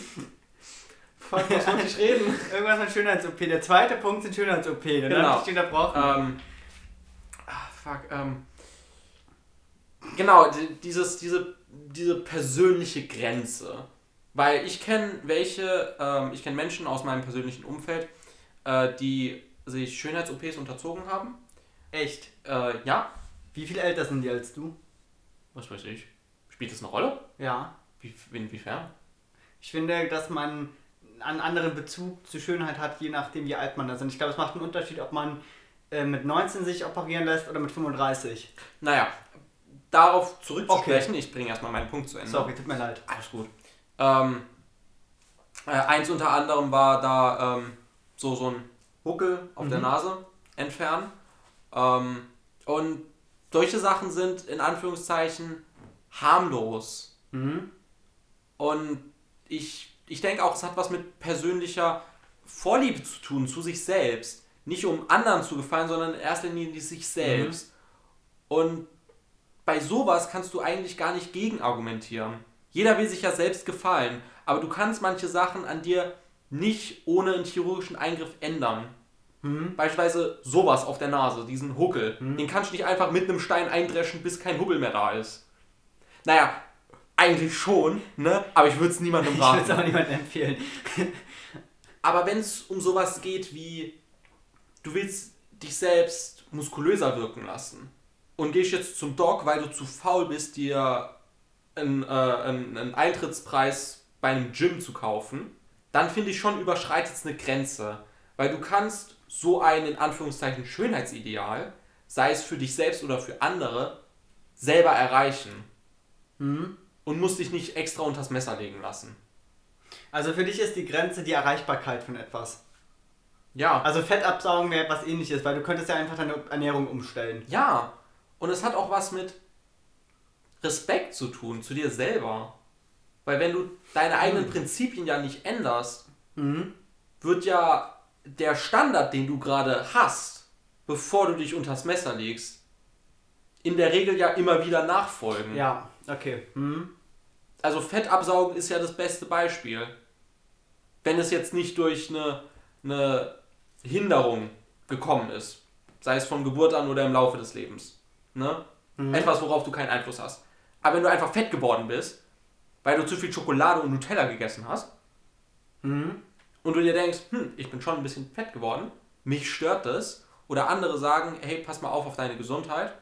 Fuck, was wollte ich reden? (laughs) Irgendwas mit Schönheits-OP. Der zweite Punkt sind Schönheits-OP. Dann Genau. habe ich dich unterbrochen. Ähm. Ah, fuck, ähm. Genau, die- dieses, diese, diese persönliche Grenze. Weil ich kenne welche, ähm, ich kenne Menschen aus meinem persönlichen Umfeld, äh, die sich Schönheits-OPs unterzogen haben. Echt? Äh, ja. Wie viel älter sind die als du? Was weiß ich. Spielt das eine Rolle? Ja. Wie, inwiefern? Ich finde, dass man einen anderen Bezug zu Schönheit hat, je nachdem, wie alt man ist. Und ich glaube, es macht einen Unterschied, ob man äh, mit 19 sich operieren lässt oder mit 35. Naja, darauf zurückzusprechen, ich bringe erstmal meinen Punkt zu Ende. Sorry, tut mir leid. Alles gut. Ähm, äh, eins unter anderem war da ähm, so, so ein Huckel auf der Mhm. Nase entfernen. Ähm, und solche Sachen sind in Anführungszeichen harmlos. Mhm. Und ich, ich denke auch, es hat was mit persönlicher Vorliebe zu tun, zu sich selbst. Nicht um anderen zu gefallen, sondern in erster Linie sich selbst. Und bei sowas kannst du eigentlich gar nicht gegen argumentieren. Jeder will sich ja selbst gefallen, aber du kannst manche Sachen an dir nicht ohne einen chirurgischen Eingriff ändern. Mhm. Beispielsweise sowas auf der Nase, diesen Huckel. Den kannst du nicht einfach mit einem Stein eindreschen, bis kein Huckel mehr da ist. Naja, eigentlich schon, ne? Aber ich würde es niemandem Ich würde es raten. auch niemandem empfehlen. (laughs) Aber wenn es um sowas geht wie, du willst dich selbst muskulöser wirken lassen und gehst jetzt zum Doc, weil du zu faul bist, dir einen, äh, einen, Eintrittspreis bei einem Gym zu kaufen, dann finde ich schon überschreitet es eine Grenze. Weil du kannst so ein in Anführungszeichen Schönheitsideal, sei es für dich selbst oder für andere, selber erreichen. Mhm. Und musst dich nicht extra unters Messer legen lassen. Also für dich ist die Grenze die Erreichbarkeit von etwas. Ja. Also Fett absaugen wäre etwas ähnliches, weil du könntest ja einfach deine Ernährung umstellen. Ja. Und es hat auch was mit Respekt zu tun, zu dir selber. Weil wenn du deine eigenen Prinzipien ja nicht änderst, Mhm. wird ja der Standard, den du gerade hast, bevor du dich unters Messer legst, in der Regel ja immer wieder nachfolgen. Ja, okay. Mhm. Also Fett absaugen ist ja das beste Beispiel. Wenn es jetzt nicht durch eine, eine Hinderung gekommen ist, sei es von Geburt an oder im Laufe des Lebens. Ne? Etwas, worauf du keinen Einfluss hast. Aber wenn du einfach fett geworden bist, weil du zu viel Schokolade und Nutella gegessen hast, Mhm. und du dir denkst, hm, ich bin schon ein bisschen fett geworden, mich stört das, oder andere sagen, hey, pass mal auf auf deine Gesundheit,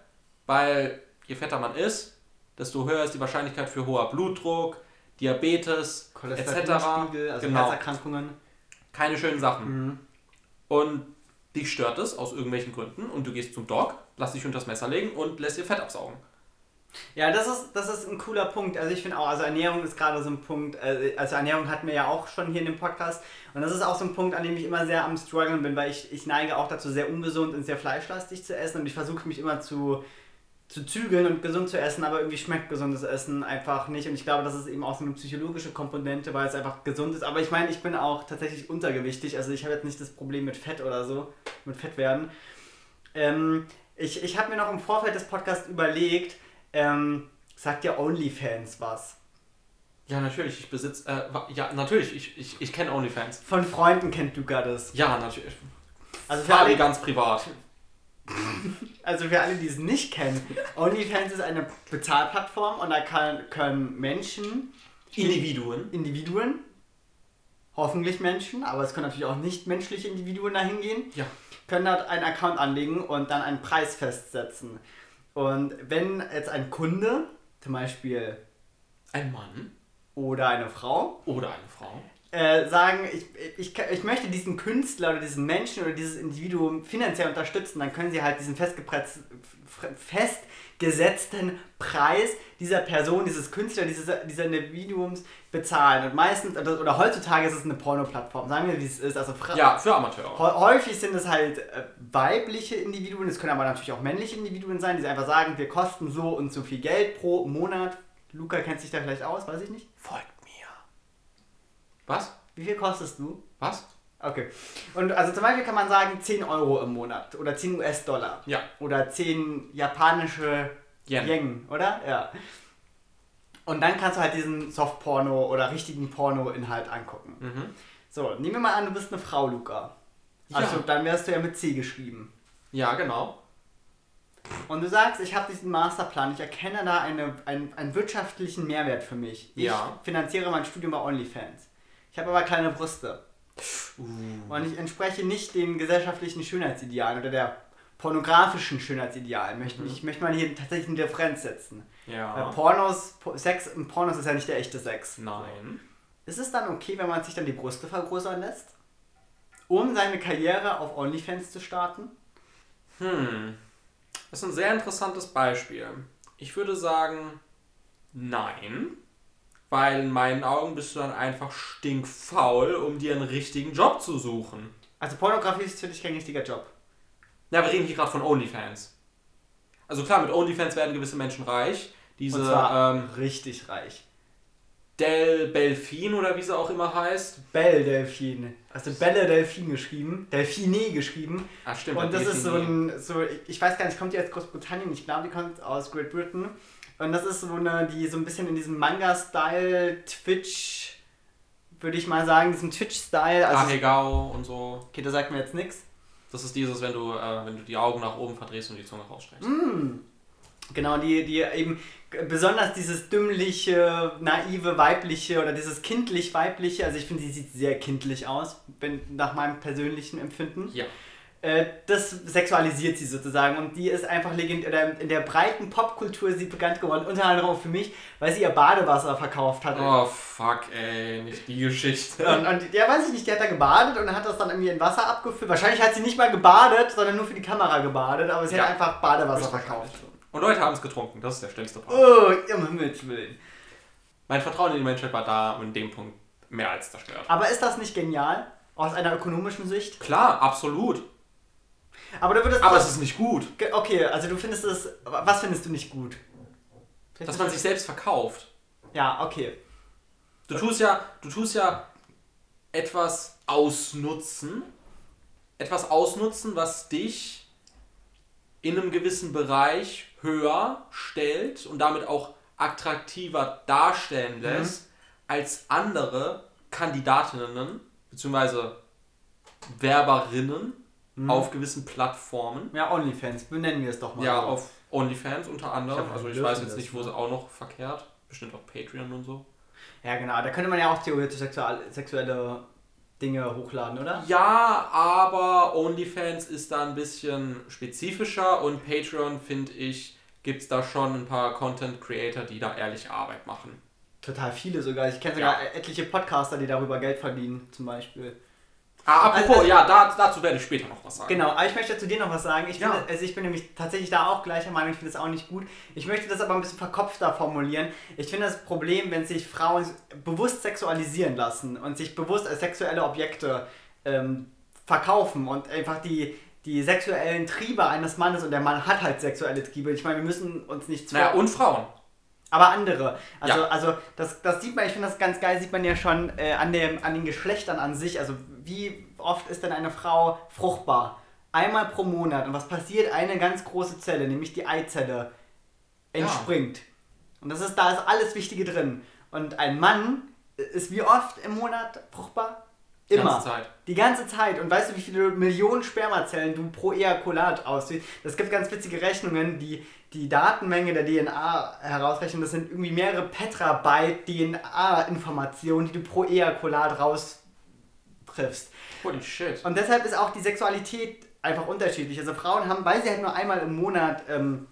weil je fetter man ist, desto höher ist die Wahrscheinlichkeit für hoher Blutdruck, Diabetes, etc. Also Genau. Herzerkrankungen. Keine schönen Sachen. Mhm. Und dich stört es aus irgendwelchen Gründen und du gehst zum Doc, lass dich unters Messer legen und lässt dir Fett absaugen. Ja, das ist, das ist ein cooler Punkt. Also ich finde auch, also Ernährung ist gerade so ein Punkt, äh, also Ernährung hatten wir ja auch schon hier in dem Podcast. Und das ist auch so ein Punkt, an dem ich immer sehr am struggeln bin, weil ich, ich neige auch dazu, sehr ungesund und sehr fleischlastig zu essen. Und ich versuche mich immer zu, zu zügeln und gesund zu essen, aber irgendwie schmeckt gesundes Essen einfach nicht. Und ich glaube, das ist eben auch so eine psychologische Komponente, weil es einfach gesund ist. Aber ich meine, ich bin auch tatsächlich untergewichtig. Also ich habe jetzt nicht das Problem mit Fett oder so, mit Fett werden. Ähm, ich ich habe mir noch im Vorfeld des Podcasts überlegt, ähm, sagt dir OnlyFans was? Ja, natürlich, ich besitze, äh, ja, natürlich, ich, ich, ich kenne OnlyFans. Von Freunden kennt Luca das. Ja, natürlich. Also für, alle, ganz privat. (laughs) also für alle, die es nicht kennen, OnlyFans ist eine Bezahlplattform und da kann, können Menschen, Individuen. Individuen, hoffentlich Menschen, aber es können natürlich auch nicht menschliche Individuen dahin gehen, Ja. können dort einen Account anlegen und dann einen Preis festsetzen. Und wenn jetzt ein Kunde, zum Beispiel Ein Mann oder eine Frau, oder eine Frau. äh, sagen, ich, ich, ich möchte diesen Künstler oder diesen Menschen oder dieses Individuum finanziell unterstützen, dann können sie halt diesen festgepretz- f- festgesetzten Preis dieser Person, dieses Künstler, dieses, dieser Individuums bezahlen. Und meistens, oder heutzutage ist es eine Porno-Plattform, sagen wir, wie es ist. Also Fra Ja, für Amateure. Hä- Häufig sind es halt äh, weibliche Individuen, es können aber natürlich auch männliche Individuen sein, die einfach sagen, wir kosten so und so viel Geld pro Monat. Luca kennt sich da vielleicht aus, weiß ich nicht. Folgt mir. Was? Wie viel kostest du? Was? Okay. Und also zum Beispiel kann man sagen 10 Euro im Monat oder 10 US-Dollar. Ja. Oder 10 japanische Yen. Yen, oder? Ja. Und dann kannst du halt diesen Softporno oder richtigen Porno-Inhalt angucken. Mhm. So, nehmen wir mal an, du bist eine Frau, Luca. Ja. Also dann wärst du ja mit C geschrieben. Ja, genau. Und du sagst, ich habe diesen Masterplan, ich erkenne da eine, einen, einen wirtschaftlichen Mehrwert für mich. Ich Ja. finanziere mein Studium bei OnlyFans. Ich habe aber kleine Brüste. Uh. Und ich entspreche nicht den gesellschaftlichen Schönheitsidealen oder der pornografischen Schönheitsidealen. Möchte, ich möchte mal hier tatsächlich eine Differenz setzen. Weil Ja. Pornos, Po- Sex im Pornos ist ja nicht der echte Sex. Nein. Ist es dann okay, wenn man sich dann die Brüste vergrößern lässt? Um seine Karriere auf OnlyFans zu starten? Hm. Das ist ein sehr interessantes Beispiel. Ich würde sagen, nein. Weil in meinen Augen bist du dann einfach stinkfaul, um dir einen richtigen Job zu suchen. Also Pornografie ist für dich kein richtiger Job. Na, wir reden hier gerade von OnlyFans. Also klar, mit OnlyFans werden gewisse Menschen reich. Diese Und zwar ähm, richtig reich. Del Belfin oder wie sie auch immer heißt. Belle Delfin. Also Belle Delfin geschrieben. Delfine geschrieben. Ah, stimmt. Und das ist so ein, so, ich weiß gar nicht, kommt die aus Großbritannien? Ich glaube, die kommt aus Great Britain. Und das ist so eine, die so ein bisschen in diesem Manga-Style, Twitch, würde ich mal sagen, diesem Twitch-Style. Also, Ahegao und so. okay, das sagt mir jetzt nichts. Das ist dieses, wenn du, äh, wenn du die Augen nach oben verdrehst und die Zunge rausstreckst. Genau, die, die eben besonders dieses dümmliche, naive, weibliche oder dieses kindlich-weibliche, also ich finde, sie sieht sehr kindlich aus, wenn, nach meinem persönlichen Empfinden. Ja. Äh, das sexualisiert sie sozusagen und die ist einfach legend oder in der breiten Popkultur ist sie bekannt geworden, unter anderem auch für mich, weil sie ihr Badewasser verkauft hat. Oh fuck, ey, nicht die Geschichte. Und, und ja, weiß ich nicht, die hat da gebadet und hat das dann irgendwie in Wasser abgefüllt. Wahrscheinlich hat sie nicht mal gebadet, sondern nur für die Kamera gebadet, aber sie Ja. hat einfach Badewasser verkauft. Und Leute haben es getrunken, das ist der stärkste Part. Oh, um Himmels Willen. Mein Vertrauen in die Menschheit war da in dem Punkt mehr als zerstört. Aber ist das nicht genial? Aus einer ökonomischen Sicht? Klar, absolut. Aber du würdest. Aber es ist nicht gut, Okay, also du findest es. Was findest du nicht gut? dass man sich selbst verkauft. Ja, okay. Du tust ja, du tust ja etwas ausnutzen, etwas ausnutzen, was dich in einem gewissen Bereich höher stellt und damit auch attraktiver darstellen lässt als andere Kandidatinnen bzw. Werberinnen auf gewissen Plattformen. Ja, OnlyFans, benennen wir es doch mal. Ja, so. auf OnlyFans unter anderem. Ich also ich weiß jetzt nicht, wo sie auch noch verkehrt. Bestimmt auch Patreon und so. Ja, genau. Da könnte man ja auch theoretisch sexual, sexuelle Dinge hochladen, oder? Ja, aber OnlyFans ist da ein bisschen spezifischer und Patreon, finde ich, gibt es da schon ein paar Content Creator, die da ehrliche Arbeit machen. Total viele sogar. Ich kenne sogar Ja. etliche Podcaster, die darüber Geld verdienen, zum Beispiel. Ah, apropos, Also- ja, da, dazu werde ich später noch was sagen. Genau, aber ich möchte zu dir noch was sagen. Ich, Ja. finde, also ich bin nämlich tatsächlich da auch gleicher Meinung, ich finde das auch nicht gut. Ich möchte das aber ein bisschen verkopfter formulieren. Ich finde das Problem, wenn sich Frauen bewusst sexualisieren lassen und sich bewusst als sexuelle Objekte ähm, verkaufen und einfach die, die sexuellen Triebe eines Mannes und der Mann hat halt sexuelle Triebe. Ich meine, wir müssen uns nicht Naja, und Frauen. Aber andere. Also, Ja. also das, das sieht man, ich finde das ganz geil, sieht man ja schon äh, an, dem, an den Geschlechtern an sich. Also wie oft ist denn eine Frau fruchtbar? Einmal pro Monat. Und was passiert? Eine ganz große Zelle, nämlich die Eizelle, entspringt. Und das ist, da ist alles Wichtige drin. Und ein Mann ist wie oft im Monat fruchtbar? Die Immer. ganze Zeit. Die ganze Zeit. Und weißt du, wie viele Millionen Spermazellen du pro Ejakulat aussiehst? Das gibt ganz witzige Rechnungen, die die Datenmenge der DNA herausrechnen. Das sind irgendwie mehrere Petabyte DNA-Informationen, die du pro Ejakulat raustriffst. Holy shit. Und deshalb ist auch die Sexualität einfach unterschiedlich. Also Frauen haben, weil sie halt nur einmal im Monat ähm,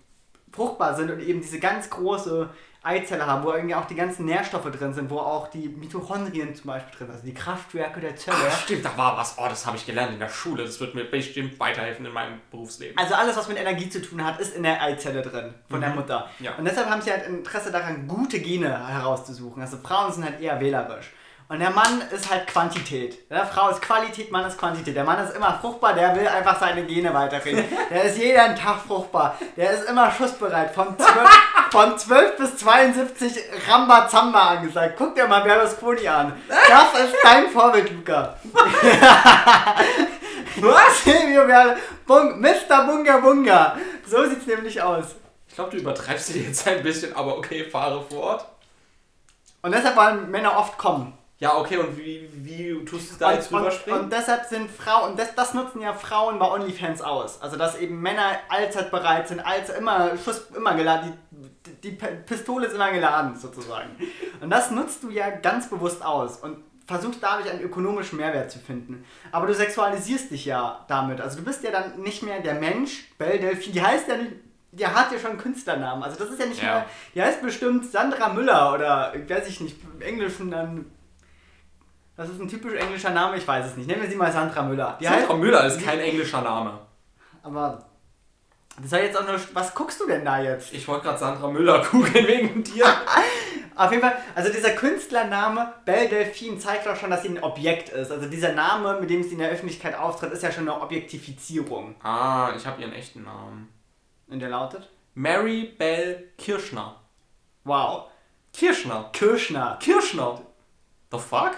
fruchtbar sind und eben diese ganz große Eizelle haben, wo irgendwie auch die ganzen Nährstoffe drin sind, wo auch die Mitochondrien zum Beispiel drin sind, also die Kraftwerke der Zelle. Ah, stimmt, da war was. Oh, das habe ich gelernt in der Schule. Das wird mir bestimmt weiterhelfen in meinem Berufsleben. Also alles, was mit Energie zu tun hat, ist in der Eizelle drin, von der Mutter. Ja. Und deshalb haben sie halt Interesse daran, gute Gene herauszusuchen. Also Frauen sind halt eher wählerisch. Und der Mann ist halt Quantität. Ja, Frau ist Qualität, Mann ist Quantität. Der Mann ist immer fruchtbar, der will einfach seine Gene weiterkriegen. (laughs) Der ist jeden Tag fruchtbar. Der ist immer schussbereit. Von 12, (laughs) von 12 bis 72 Rambazamba angesagt. Guck dir mal Berlusconi an. Das ist dein Vorbild, Luca. (laughs) Was? Silvio Bung, Mr. Bunga Bunga. So sieht's nämlich aus. Ich glaube, du übertreibst dir jetzt ein bisschen, aber okay, fahre fort. Und deshalb wollen Männer oft kommen. Ja, okay, und wie, wie tust du es da jetzt und, und, rüberspringen? und deshalb sind Frauen, das, das nutzen ja Frauen bei OnlyFans aus. Also dass eben Männer allzeit bereit sind, allzeit immer, Schuss immer geladen, die, die Pistole ist immer geladen sozusagen. Und das nutzt du ja ganz bewusst aus und versuchst dadurch einen ökonomischen Mehrwert zu finden. Aber du sexualisierst dich ja damit. Also du bist ja dann nicht mehr der Mensch, Belle Delphine, die heißt ja nicht, die hat ja schon einen Künstlernamen. Also das ist ja nicht Ja. mehr, die heißt bestimmt Sandra Müller oder, weiß ich nicht, im Englischen dann das ist ein typisch englischer Name, ich weiß es nicht. Nennen wir sie mal Sandra Müller. Die Sandra heißt, Müller ist kein englischer Name. aber das soll jetzt auch nur. Was guckst du denn da jetzt? Ich wollte gerade Sandra Müller (laughs) googeln wegen dir. (laughs) Auf jeden Fall, also dieser Künstlername Belle Delphine zeigt doch schon, dass sie ein Objekt ist. Also dieser Name, mit dem sie in der Öffentlichkeit auftritt, ist ja schon eine Objektifizierung. ah, ich habe ihren echten Namen. Und der lautet? Mary Bell Kirschner. Wow. Kirschner. Kirschner. Kirschner. The fuck?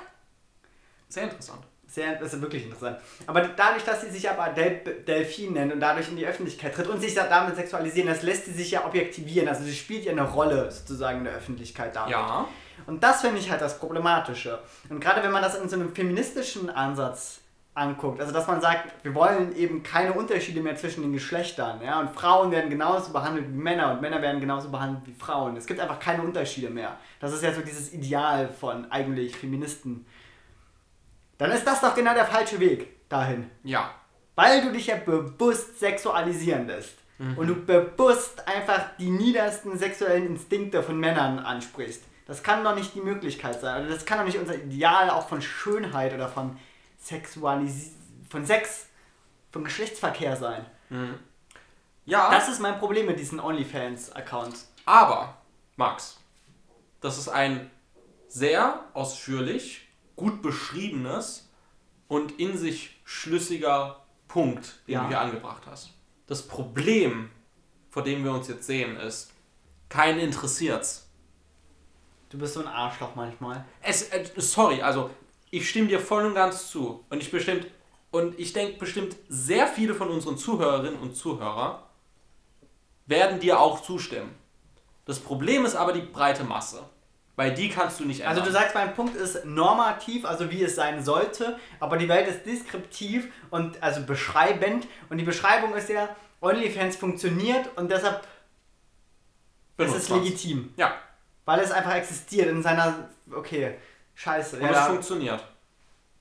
Sehr interessant. Sehr, das ist wirklich interessant. Aber dadurch, dass sie sich aber Del Delphine nennt und dadurch in die Öffentlichkeit tritt und sich da- damit sexualisieren, das lässt sie sich ja objektivieren. Also sie spielt ja eine Rolle sozusagen in der Öffentlichkeit damit. Ja. Und das finde ich halt das Problematische. Und gerade wenn man das in so einem feministischen Ansatz anguckt, also dass man sagt, wir wollen eben keine Unterschiede mehr zwischen den Geschlechtern, ja, und Frauen werden genauso behandelt wie Männer und Männer werden genauso behandelt wie Frauen. Es gibt einfach keine Unterschiede mehr. Das ist ja so dieses Ideal von eigentlich Feministen. Dann ist das doch genau der falsche Weg dahin. Ja. Weil du dich ja bewusst sexualisieren lässt. Mhm. Und du bewusst einfach die niedersten sexuellen Instinkte von Männern ansprichst. Das kann doch nicht die Möglichkeit sein. Also das kann doch nicht unser Ideal auch von Schönheit oder von Sexualis von Sex, von Geschlechtsverkehr sein. Ja, Das ist mein Problem mit diesen OnlyFans-Accounts. aber, Max, das ist ein sehr ausführlich, gut beschriebenes und in sich schlüssiger Punkt, den Ja. du hier angebracht hast. Das Problem, vor dem wir uns jetzt sehen, ist, keinen interessiert's. Du bist so ein Arschloch manchmal. Es, äh, sorry, also ich stimme dir voll und ganz zu. Und ich bestimmt, und ich denke bestimmt, sehr viele von unseren Zuhörerinnen und Zuhörer werden dir auch zustimmen. Das Problem ist aber die breite Masse. Weil die kannst du nicht ändern. Also du sagst, mein Punkt ist normativ, also wie es sein sollte, aber die Welt ist deskriptiv und also beschreibend und die Beschreibung ist ja, OnlyFans funktioniert und deshalb ist Benutzt es man's. legitim. Ja, Weil es einfach existiert in seiner, okay, scheiße. und Ja, es funktioniert.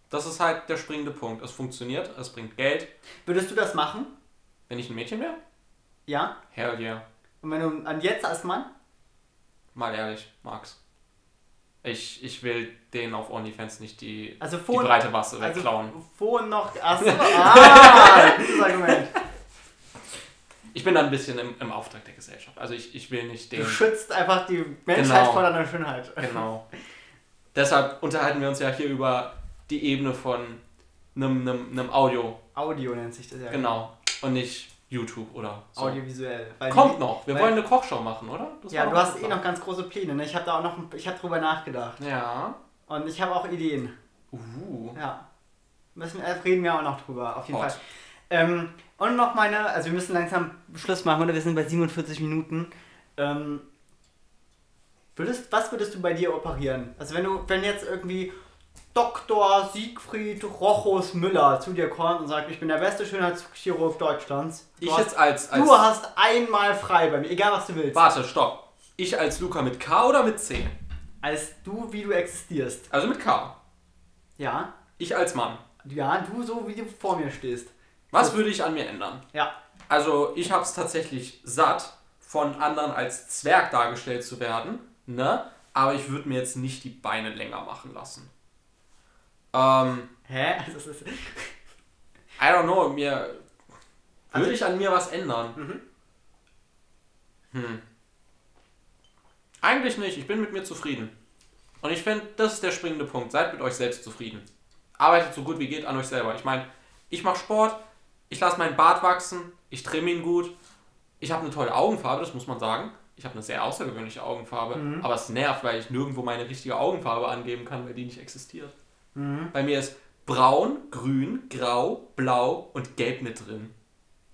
Das ist halt der springende Punkt. Es funktioniert, es bringt Geld. Würdest du das machen? Wenn ich ein Mädchen wäre? Ja? Hell yeah. Und wenn du an jetzt als Mann? Mal ehrlich, Max. Ich, ich will denen auf OnlyFans nicht die, Also die vor, breite Masse also wegklauen. vorhin noch, (laughs) achso, ah, gutes Argument. Ich bin da ein bisschen im, im Auftrag der Gesellschaft. Also ich, ich will nicht Du den. schützt einfach die Menschheit Genau. vor deiner Schönheit. Genau. (laughs) Deshalb unterhalten wir uns ja hier über die Ebene von einem, einem, einem Audio. Audio nennt sich das ja. Genau. Und nicht YouTube oder so. Audiovisuell. Kommt die- noch. Wir wollen eine Kochshow machen, oder? Das Ja, du hast eh noch ganz große Pläne. Ne? Ich habe da auch noch, ich habe drüber nachgedacht. Ja. Und ich habe auch Ideen. Uh. Ja. Müssen, äh, reden wir auch noch drüber, auf jeden Hot. Fall. Ähm, und noch meine, also wir müssen langsam Schluss machen, oder? Wir sind bei 47 Minuten. Ähm, würdest, was würdest du bei dir operieren? Also wenn du, wenn jetzt irgendwie Dr. Siegfried Rochus Müller zu dir kommt und sagt, ich bin der beste Schönheitschirurg Deutschlands. Du, Ich hast, jetzt als. als du hast einmal frei bei mir, egal was du willst. Warte, stopp. Ich als Luca mit K oder mit C? Als du, wie du existierst. Also mit K. Ja. Ich als Mann. Ja, du so, wie du vor mir stehst. Was würde ich an mir ändern? Ja. Also ich habe es tatsächlich satt, von anderen als Zwerg dargestellt zu werden, ne? Aber ich würde mir jetzt nicht die Beine länger machen lassen. Ähm, Hä? (laughs) Ist, I don't know, mir Also- würde ich an mir was ändern? Mhm. Hm. Eigentlich nicht, ich bin mit mir zufrieden. Und ich finde, das ist der springende Punkt. Seid mit euch selbst zufrieden. Arbeitet so gut wie geht an euch selber. Ich meine, ich mache Sport, ich lasse meinen Bart wachsen, ich trimme ihn gut, ich habe eine tolle Augenfarbe, das muss man sagen. Ich habe eine sehr außergewöhnliche Augenfarbe, Mhm. aber es nervt, weil ich nirgendwo meine richtige Augenfarbe angeben kann, weil die nicht existiert. Mhm. Bei mir ist braun, grün, grau, blau und gelb mit drin.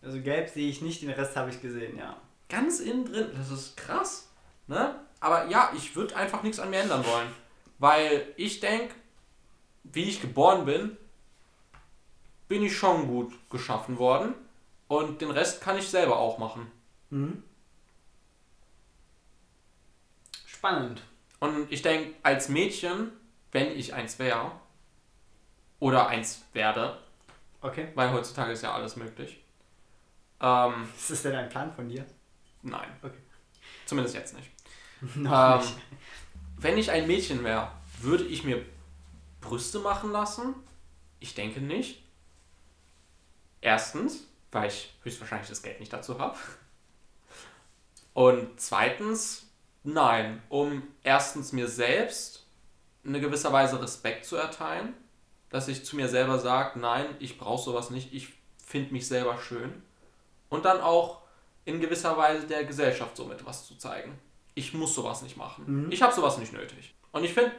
Also gelb sehe ich nicht, den Rest habe ich gesehen, ja. Ganz innen drin, das ist krass. Ne? Aber ja, ich würde einfach nichts an mir ändern wollen. Weil ich denke, wie ich geboren bin, bin ich schon gut geschaffen worden. Und den Rest kann ich selber auch machen. Mhm. Spannend. Und ich denke, als Mädchen, wenn ich eins wäre, oder eins werde, Okay. weil heutzutage ist ja alles möglich. Ähm, Ist das denn ein Plan von dir? nein. Okay. Zumindest jetzt nicht. (laughs) Noch Ähm, nicht. Wenn ich ein Mädchen wäre, würde ich mir Brüste machen lassen? Ich denke nicht. Erstens, weil ich höchstwahrscheinlich das Geld nicht dazu habe. Und zweitens, nein, um erstens mir selbst in eine gewisse Weise Respekt zu erteilen, dass ich zu mir selber sage, nein, ich brauche sowas nicht, ich finde mich selber schön. Und dann auch in gewisser Weise der Gesellschaft somit was zu zeigen. Ich muss sowas nicht machen. Mhm. Ich habe sowas nicht nötig. Und ich finde,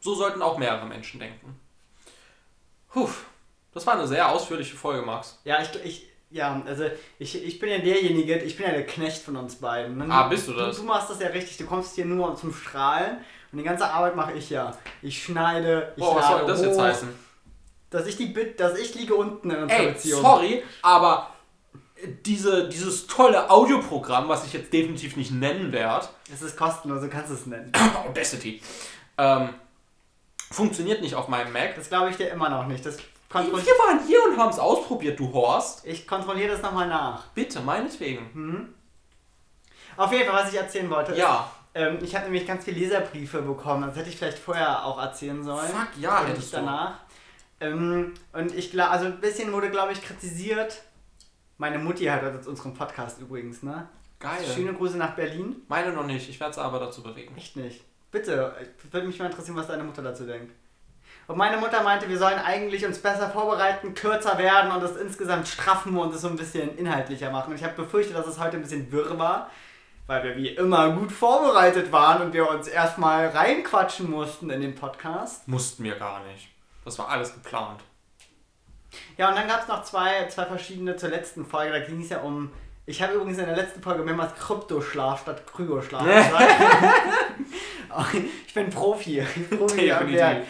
so sollten auch mehrere Menschen denken. Puh, das war eine sehr ausführliche Folge, Max. Ja, ich, ich, ja, also ich, ich bin ja derjenige, ich bin ja der Knecht von uns beiden. ne? Ah, bist du das? Du, du machst das ja richtig, du kommst hier nur zum Strahlen und die ganze Arbeit mache ich ja. Ich schneide, ich Boah, was soll das hoch, jetzt heißen? Dass ich die dass ich liege unten in unserer Ey, Beziehung. sorry, aber diese, dieses tolle Audioprogramm, was ich jetzt definitiv nicht nennen werde, Es ist kostenlos, du kannst es nennen. (coughs) Audacity, ähm, funktioniert nicht auf meinem Mac. Das glaube ich dir immer noch nicht. Das Wir waren hier und haben es ausprobiert, du Horst. ich kontrolliere das nochmal nach. Bitte, meinetwegen. Hm? Auf jeden Fall, was ich erzählen wollte. ist, Ja. Ähm, ich habe nämlich ganz viele Leserbriefe bekommen. Das hätte ich vielleicht vorher auch erzählen sollen. Fuck, ja, Und hättest nicht du. Ähm, und ich glaube, also ein bisschen wurde, glaube ich, kritisiert. Meine Mutti hat jetzt unseren Podcast übrigens, ne? Geil. Schöne Grüße nach Berlin. Meine noch nicht. Ich werde es aber dazu bewegen. Echt nicht. Bitte, ich würde mich mal interessieren, was deine Mutter dazu denkt. Und meine Mutter meinte, wir sollen eigentlich uns besser vorbereiten, kürzer werden und das insgesamt straffen und es so ein bisschen inhaltlicher machen. Und ich habe befürchtet, dass es heute ein bisschen wirr war, weil wir wie immer gut vorbereitet waren und wir uns erstmal reinquatschen mussten in den Podcast. Mussten wir gar nicht. Das war alles geplant. Ja, und dann gab es noch zwei, zwei verschiedene zur letzten Folge. Da ging es ja um. Ich habe übrigens in der letzten Folge mehrmals Kryptoschlaf statt Kryoschlaf gesagt. (laughs) ich bin Profi. Ich bin Profi am. Werk.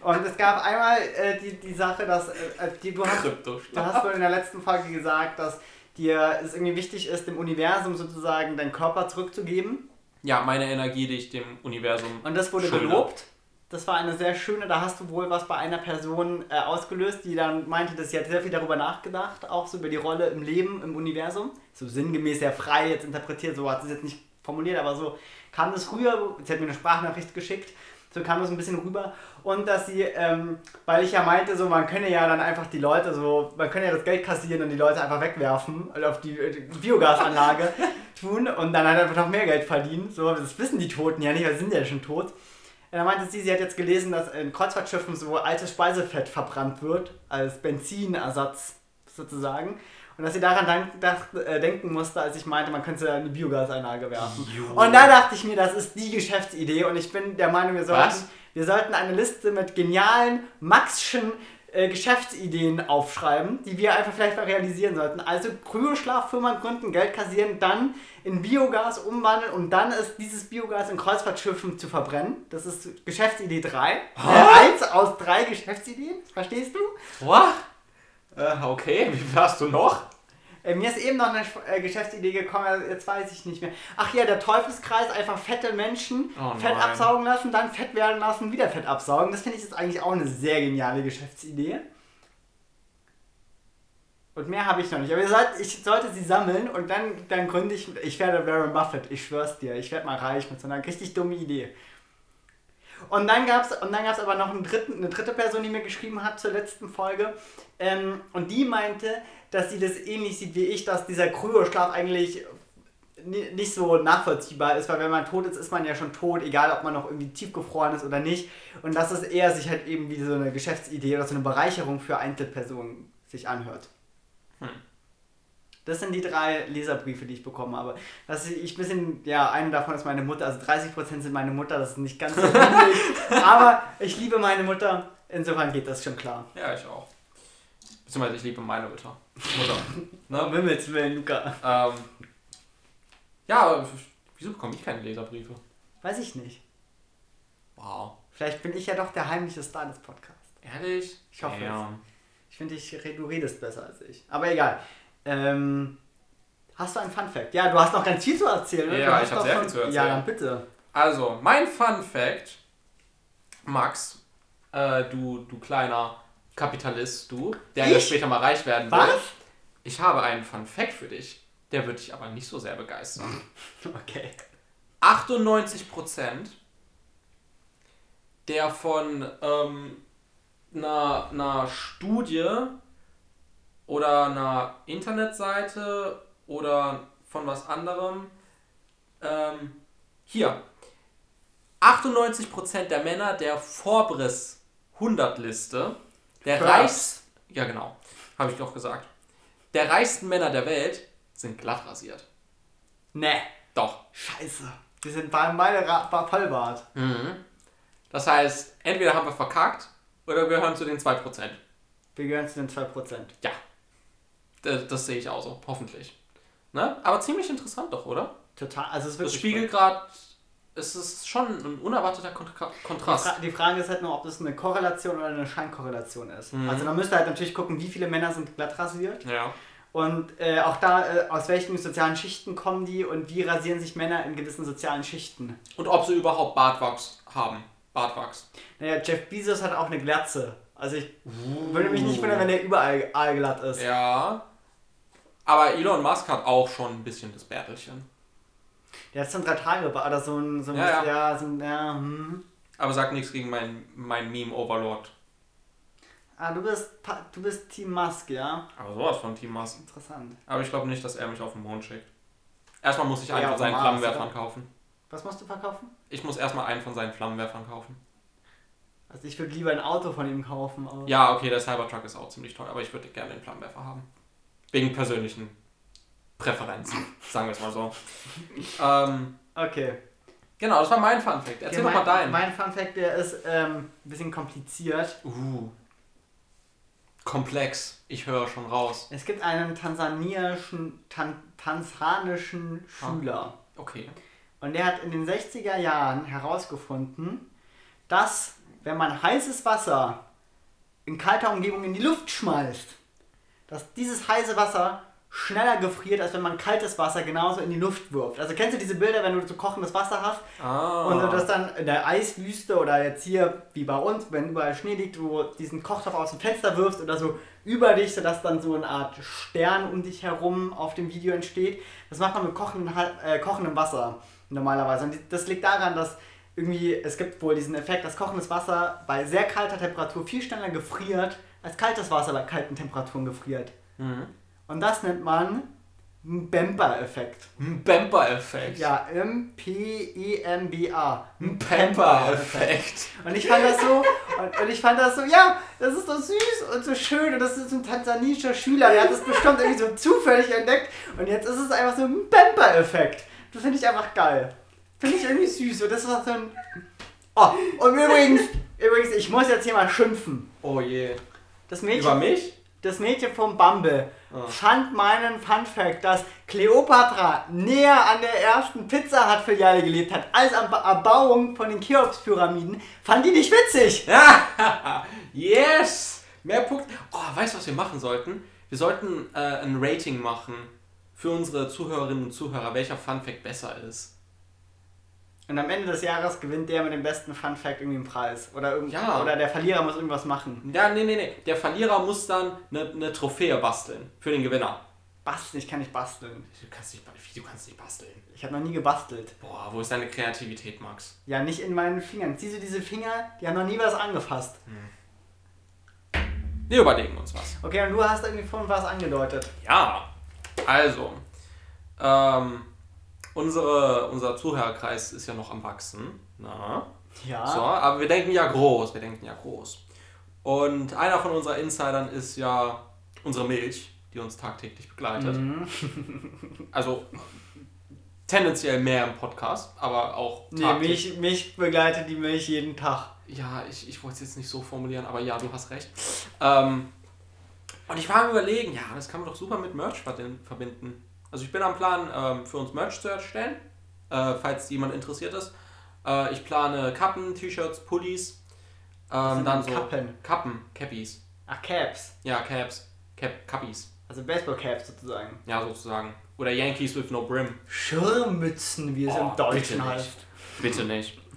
Und es gab einmal äh, die, die Sache, dass äh, die, du, hast, du hast wohl in der letzten Folge gesagt, dass dir es irgendwie wichtig ist, dem Universum sozusagen deinen Körper zurückzugeben. Ja, meine Energie, die ich dem Universum. Und das wurde schulde. gelobt. Das war eine sehr schöne, da hast du wohl was bei einer Person äh, ausgelöst, die dann meinte, dass sie hat sehr viel darüber nachgedacht, auch so über die Rolle im Leben, im Universum. So sinngemäß sehr frei jetzt interpretiert, so hat sie es jetzt nicht formuliert, aber so kam das rüber. Sie hat mir eine Sprachnachricht geschickt, so kam das ein bisschen rüber. Und dass sie, ähm, weil ich ja meinte, so man könne ja dann einfach die Leute so, man könne ja das Geld kassieren und die Leute einfach wegwerfen und auf die, äh, die Biogasanlage (laughs) tun und dann halt einfach noch mehr Geld verdienen. So, das wissen die Toten ja nicht, weil sie sind ja schon tot. Ja, Da meinte sie, sie hat jetzt gelesen, dass in Kreuzfahrtschiffen so altes Speisefett verbrannt wird, als Benzinersatz sozusagen. Und dass sie daran dank, dacht, äh, denken musste, als ich meinte, man könnte die Biogasanlage werfen. Jo. Und da dachte ich mir, das ist die Geschäftsidee und ich bin der Meinung, wir sollten, Was? wir sollten eine Liste mit genialen, Maxschen äh, Geschäftsideen aufschreiben, die wir einfach vielleicht mal realisieren sollten. Also Kryoschlaffirmen gründen, Geld kassieren, dann in Biogas umwandeln und dann ist dieses Biogas in Kreuzfahrtschiffen zu verbrennen. Das ist Geschäftsidee 3. Äh, eins aus drei Geschäftsideen, verstehst du? What? Äh, okay, wie hast du noch? Äh, mir ist eben noch eine äh, Geschäftsidee gekommen, also jetzt weiß ich nicht mehr. Ach ja, der Teufelskreis, einfach fette Menschen Oh Fett absaugen lassen, dann Fett werden lassen, wieder Fett absaugen. Das finde ich jetzt eigentlich auch eine sehr geniale Geschäftsidee. Und mehr habe ich noch nicht. Aber ihr sollt, ich sollte sie sammeln und dann, dann gründe ich, ich werde Warren Buffett, ich schwör's dir. Ich werde mal reich mit so einer richtig dumme Idee. Und dann gab es aber noch einen dritten, eine dritte Person, die mir geschrieben hat zur letzten Folge. Ähm, und die meinte, dass sie das ähnlich sieht wie ich, dass dieser Kryoschlaf eigentlich ni- nicht so nachvollziehbar ist, weil wenn man tot ist, ist man ja schon tot, egal ob man noch irgendwie tiefgefroren ist oder nicht. Und dass es eher sich halt eben wie so eine Geschäftsidee oder so eine Bereicherung für Einzelpersonen sich anhört. Hm. Das sind die drei Leserbriefe, die ich bekommen habe. Was ich ein bisschen, ja, eine davon ist meine Mutter, also 30% sind meine Mutter, das ist nicht ganz so (laughs) wenig. aber ich liebe meine Mutter, insofern geht das schon klar. Ja, ich auch. Beziehungsweise ich liebe meine Mutter. Mutter. (laughs) Na, um Himmels Willen, Luca. ähm, ja, wieso bekomme ich keine Leserbriefe? Weiß ich nicht. Wow. Vielleicht bin ich ja doch der heimliche Star des Podcasts. Ehrlich? Ich hoffe ja. Ich finde, ich, du redest besser als ich. Aber egal. Ähm, hast du einen Fun-Fact? Ja, du hast noch ganz viel zu erzählen. ne? Ja, ich hab doch sehr schon- viel zu erzählen. Ja, dann bitte. Also, mein Fun Fact, Max, äh, du, du kleiner Kapitalist, du, der ja Ich? später mal reich werden will. Was? Ich habe einen Fun Fact für dich. Der wird dich aber nicht so sehr begeistern. (laughs) Okay. 98% der von ähm, einer, einer Studie oder einer Internetseite oder von was anderem. Ähm, hier. 98% der Männer der Forbes 100 Liste, der Forbes. reichs ja genau, habe ich doch gesagt, der reichsten Männer der Welt sind glatt rasiert. Ne. Doch. Scheiße. Wir sind Ra- Ba- Vollbart. Mhm. Das heißt, entweder haben wir verkackt oder wir gehören zu den 2%. Wir gehören zu den 2%. Ja. Das, das sehe ich auch so, hoffentlich. Ne? Aber ziemlich interessant doch, oder? Total. Also es ist Das wirklich spiegelt gerade, es ist schon ein unerwarteter Kontra Die, Kontrast. Fra die Frage ist halt nur, ob das eine Korrelation oder eine Scheinkorrelation ist. Mhm. Also man müsste halt natürlich gucken, wie viele Männer sind glatt rasiert Ja. und äh, auch da, äh, aus welchen sozialen Schichten kommen die und wie rasieren sich Männer in gewissen sozialen Schichten. Und ob sie überhaupt Bartwachs haben. Bartwachs. Naja, Jeff Bezos hat auch eine Glatze. Also ich würde mich nicht wundern, wenn der überall aalglatt ist. Ja. Aber Elon Musk hat auch schon ein bisschen das Bärtelchen. Der hat so ein drei Tage oder so ein, so ein, Ja, ja. ja, so ein, ja, hm. Aber sag nichts gegen mein, mein Meme-Overlord. Ah, du bist, du bist Team Musk, ja? Aber sowas von Team Musk. Interessant. Aber ich glaube nicht, dass er mich auf den Mond schickt. Erstmal muss ich Ja, einen von seinen Mars, Flammenwerfern oder? kaufen. Was musst du verkaufen? Ich muss erstmal einen von seinen Flammenwerfern kaufen. Also ich würde lieber ein Auto von ihm kaufen. Ja, okay, der Cybertruck ist auch ziemlich teuer, aber ich würde gerne den Flammenwerfer haben. Wegen persönlichen Präferenzen, sagen wir es mal so. ähm, Okay. genau, das war mein Funfact. Erzähl okay, doch mal deinen. Mein Fun Fact, der ist ähm, ein bisschen kompliziert. Uh. Komplex. Ich höre schon raus. Es gibt einen tansaniischen, tan tansanischen Ah. Schüler. Okay. Und der hat in den 60er Jahren herausgefunden, dass wenn man heißes Wasser in kalter Umgebung in die Luft schmeißt, dass dieses heiße Wasser schneller gefriert, als wenn man kaltes Wasser genauso in die Luft wirft. Also kennst du diese Bilder, wenn du so kochendes Wasser hast Ah. und du das dann in der Eiswüste oder jetzt hier wie bei uns, wenn überall Schnee liegt, du diesen Kochtopf aus dem Fenster wirfst oder so über dich, sodass dann so eine Art Stern um dich herum auf dem Video entsteht. Das macht man mit kochendem, äh, kochendem Wasser normalerweise. Und das liegt daran, dass irgendwie, es gibt wohl diesen Effekt, dass kochendes Wasser bei sehr kalter Temperatur viel schneller gefriert, als kaltes Wasser bei kalten Temperaturen gefriert. Mhm. Und das nennt man. Ein Bemper-Effekt. Ja, M-P-E-M-B-A. Ein Bemper-Effekt. Und ich fand das so, und, und ich fand das so, ja, das ist so süß und so schön und das ist ein tansanischer Schüler, der hat das bestimmt irgendwie so zufällig entdeckt und jetzt ist es einfach so ein Bemper-Effekt. Das finde ich einfach geil. Finde ich irgendwie süß und das ist auch so ein... Oh, und übrigens, übrigens, ich muss jetzt hier mal schimpfen. Oh je. Das Über Mädchen, mich? Das Mädchen vom Bumble Ah. fand meinen Fun Fact, dass Kleopatra näher an der ersten Pizza Hut Filiale gelebt hat, als an Ba- Erbauung von den Cheops-Pyramiden, fand die nicht witzig. (laughs) Yes! Mehr Punkte. Oh, weißt du, was wir machen sollten? Wir sollten äh, ein Rating machen für unsere Zuhörerinnen und Zuhörer, welcher Funfact besser ist. Und am Ende des Jahres gewinnt der mit dem besten Fun Fact irgendwie einen Preis. Oder, irgend Ja. oder der Verlierer muss irgendwas machen. Ja, nee, nee, nee. Der Verlierer muss dann eine, eine Trophäe basteln für den Gewinner. Basteln, ich kann nicht basteln. Du kannst nicht, du kannst nicht basteln. Ich habe noch nie gebastelt. Boah, wo ist deine Kreativität, Max? Ja, nicht in meinen Fingern. Siehst du diese Finger? Die haben noch nie was angefasst. Wir überlegen uns was. Okay, und du hast irgendwie vorhin was angedeutet. Ja, also, ähm, unsere, unser Zuhörerkreis ist ja noch am Wachsen. Na? Ja. So, aber wir denken ja groß, wir denken ja groß. Und einer von unseren Insidern ist ja unsere Milch, die uns tagtäglich begleitet. Mhm. (laughs) Also tendenziell mehr im Podcast, aber auch Nee, mich, mich begleitet die Milch jeden Tag. Ja, ich, ich wollte es jetzt nicht so formulieren, aber ja, du hast recht. Ähm, und ich war am überlegen, ja, das kann man doch super mit Merch verbinden. Also ich bin am Plan, ähm, für uns Merch zu erstellen, äh, falls jemand interessiert ist. Äh, ich plane Kappen, T-Shirts, Pullis, ähm, dann so Kappen? Kappen, Cappies. Ach, Caps. Ja, Caps, Cap, Cappies. Also Baseball-Caps sozusagen. Ja, sozusagen. Oder Yankees with no brim. Schirmmützen, wie es Oh, im bitte Deutschen nicht. heißt. Bitte nicht. (laughs)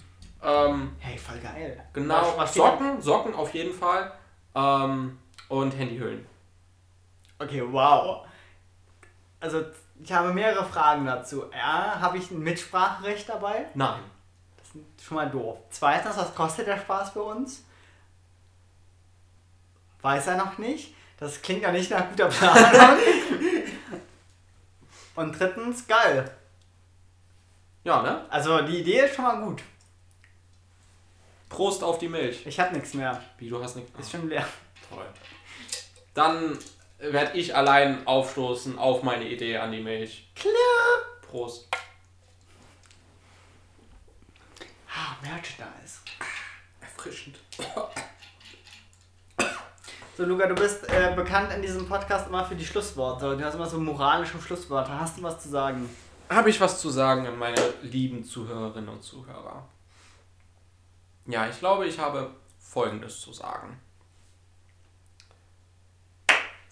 Ähm, Hey, voll geil. Genau, Was- was Socken, Socken auf jeden Fall. Ähm, und Handyhüllen. Okay, wow. Also, ich habe mehrere Fragen dazu. Ja, habe ich ein Mitspracherecht dabei? Nein. Das ist schon mal doof. Zweitens, was kostet der Spaß für uns? Weiß er noch nicht. Das klingt ja nicht nach guter Planung. (laughs) Und drittens, geil. Ja, ne? Also, die Idee ist schon mal gut. Prost auf die Milch. Ich habe nichts mehr. Wie, du hast nicht. Ist schon leer. toll. Dann werde ich allein aufstoßen auf meine Idee an die Milch. Klar. Prost. Ah, Merchandise. Erfrischend. So, Luca, du bist äh, bekannt in diesem Podcast immer für die Schlussworte. Du hast immer so moralische Schlussworte. Hast du was zu sagen? Habe ich was zu sagen an meine lieben Zuhörerinnen und Zuhörer? Ja, ich glaube, ich habe Folgendes zu sagen.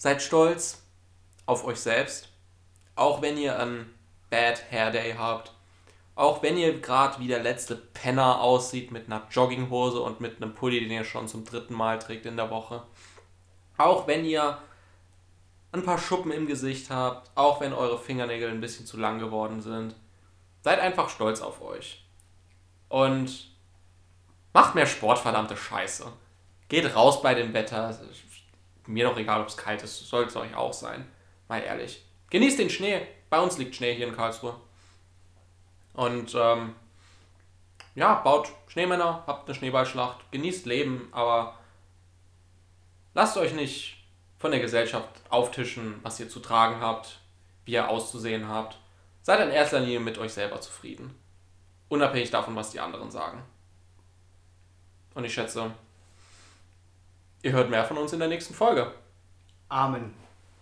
Seid stolz auf euch selbst, auch wenn ihr einen Bad Hair Day habt Auch wenn ihr gerade wie der letzte Penner aussieht mit einer Jogginghose und mit einem Pulli, den ihr schon zum dritten Mal trägt in der Woche. Auch wenn ihr ein paar Schuppen im Gesicht habt, auch wenn eure Fingernägel ein bisschen zu lang geworden sind. Seid einfach stolz auf euch. Und macht mehr Sport, verdammte Scheiße. Geht raus bei dem Wetter. Mir doch egal, ob es kalt ist. Soll es euch auch sein. Mal ehrlich. Genießt den Schnee. Bei uns liegt Schnee hier in Karlsruhe. Und ähm, ja, baut Schneemänner, habt eine Schneeballschlacht, genießt Leben, aber lasst euch nicht von der Gesellschaft auftischen, was ihr zu tragen habt, wie ihr auszusehen habt. Seid in erster Linie mit euch selber zufrieden. Unabhängig davon, was die anderen sagen. Und ich schätze, ihr hört mehr von uns in der nächsten Folge. Amen.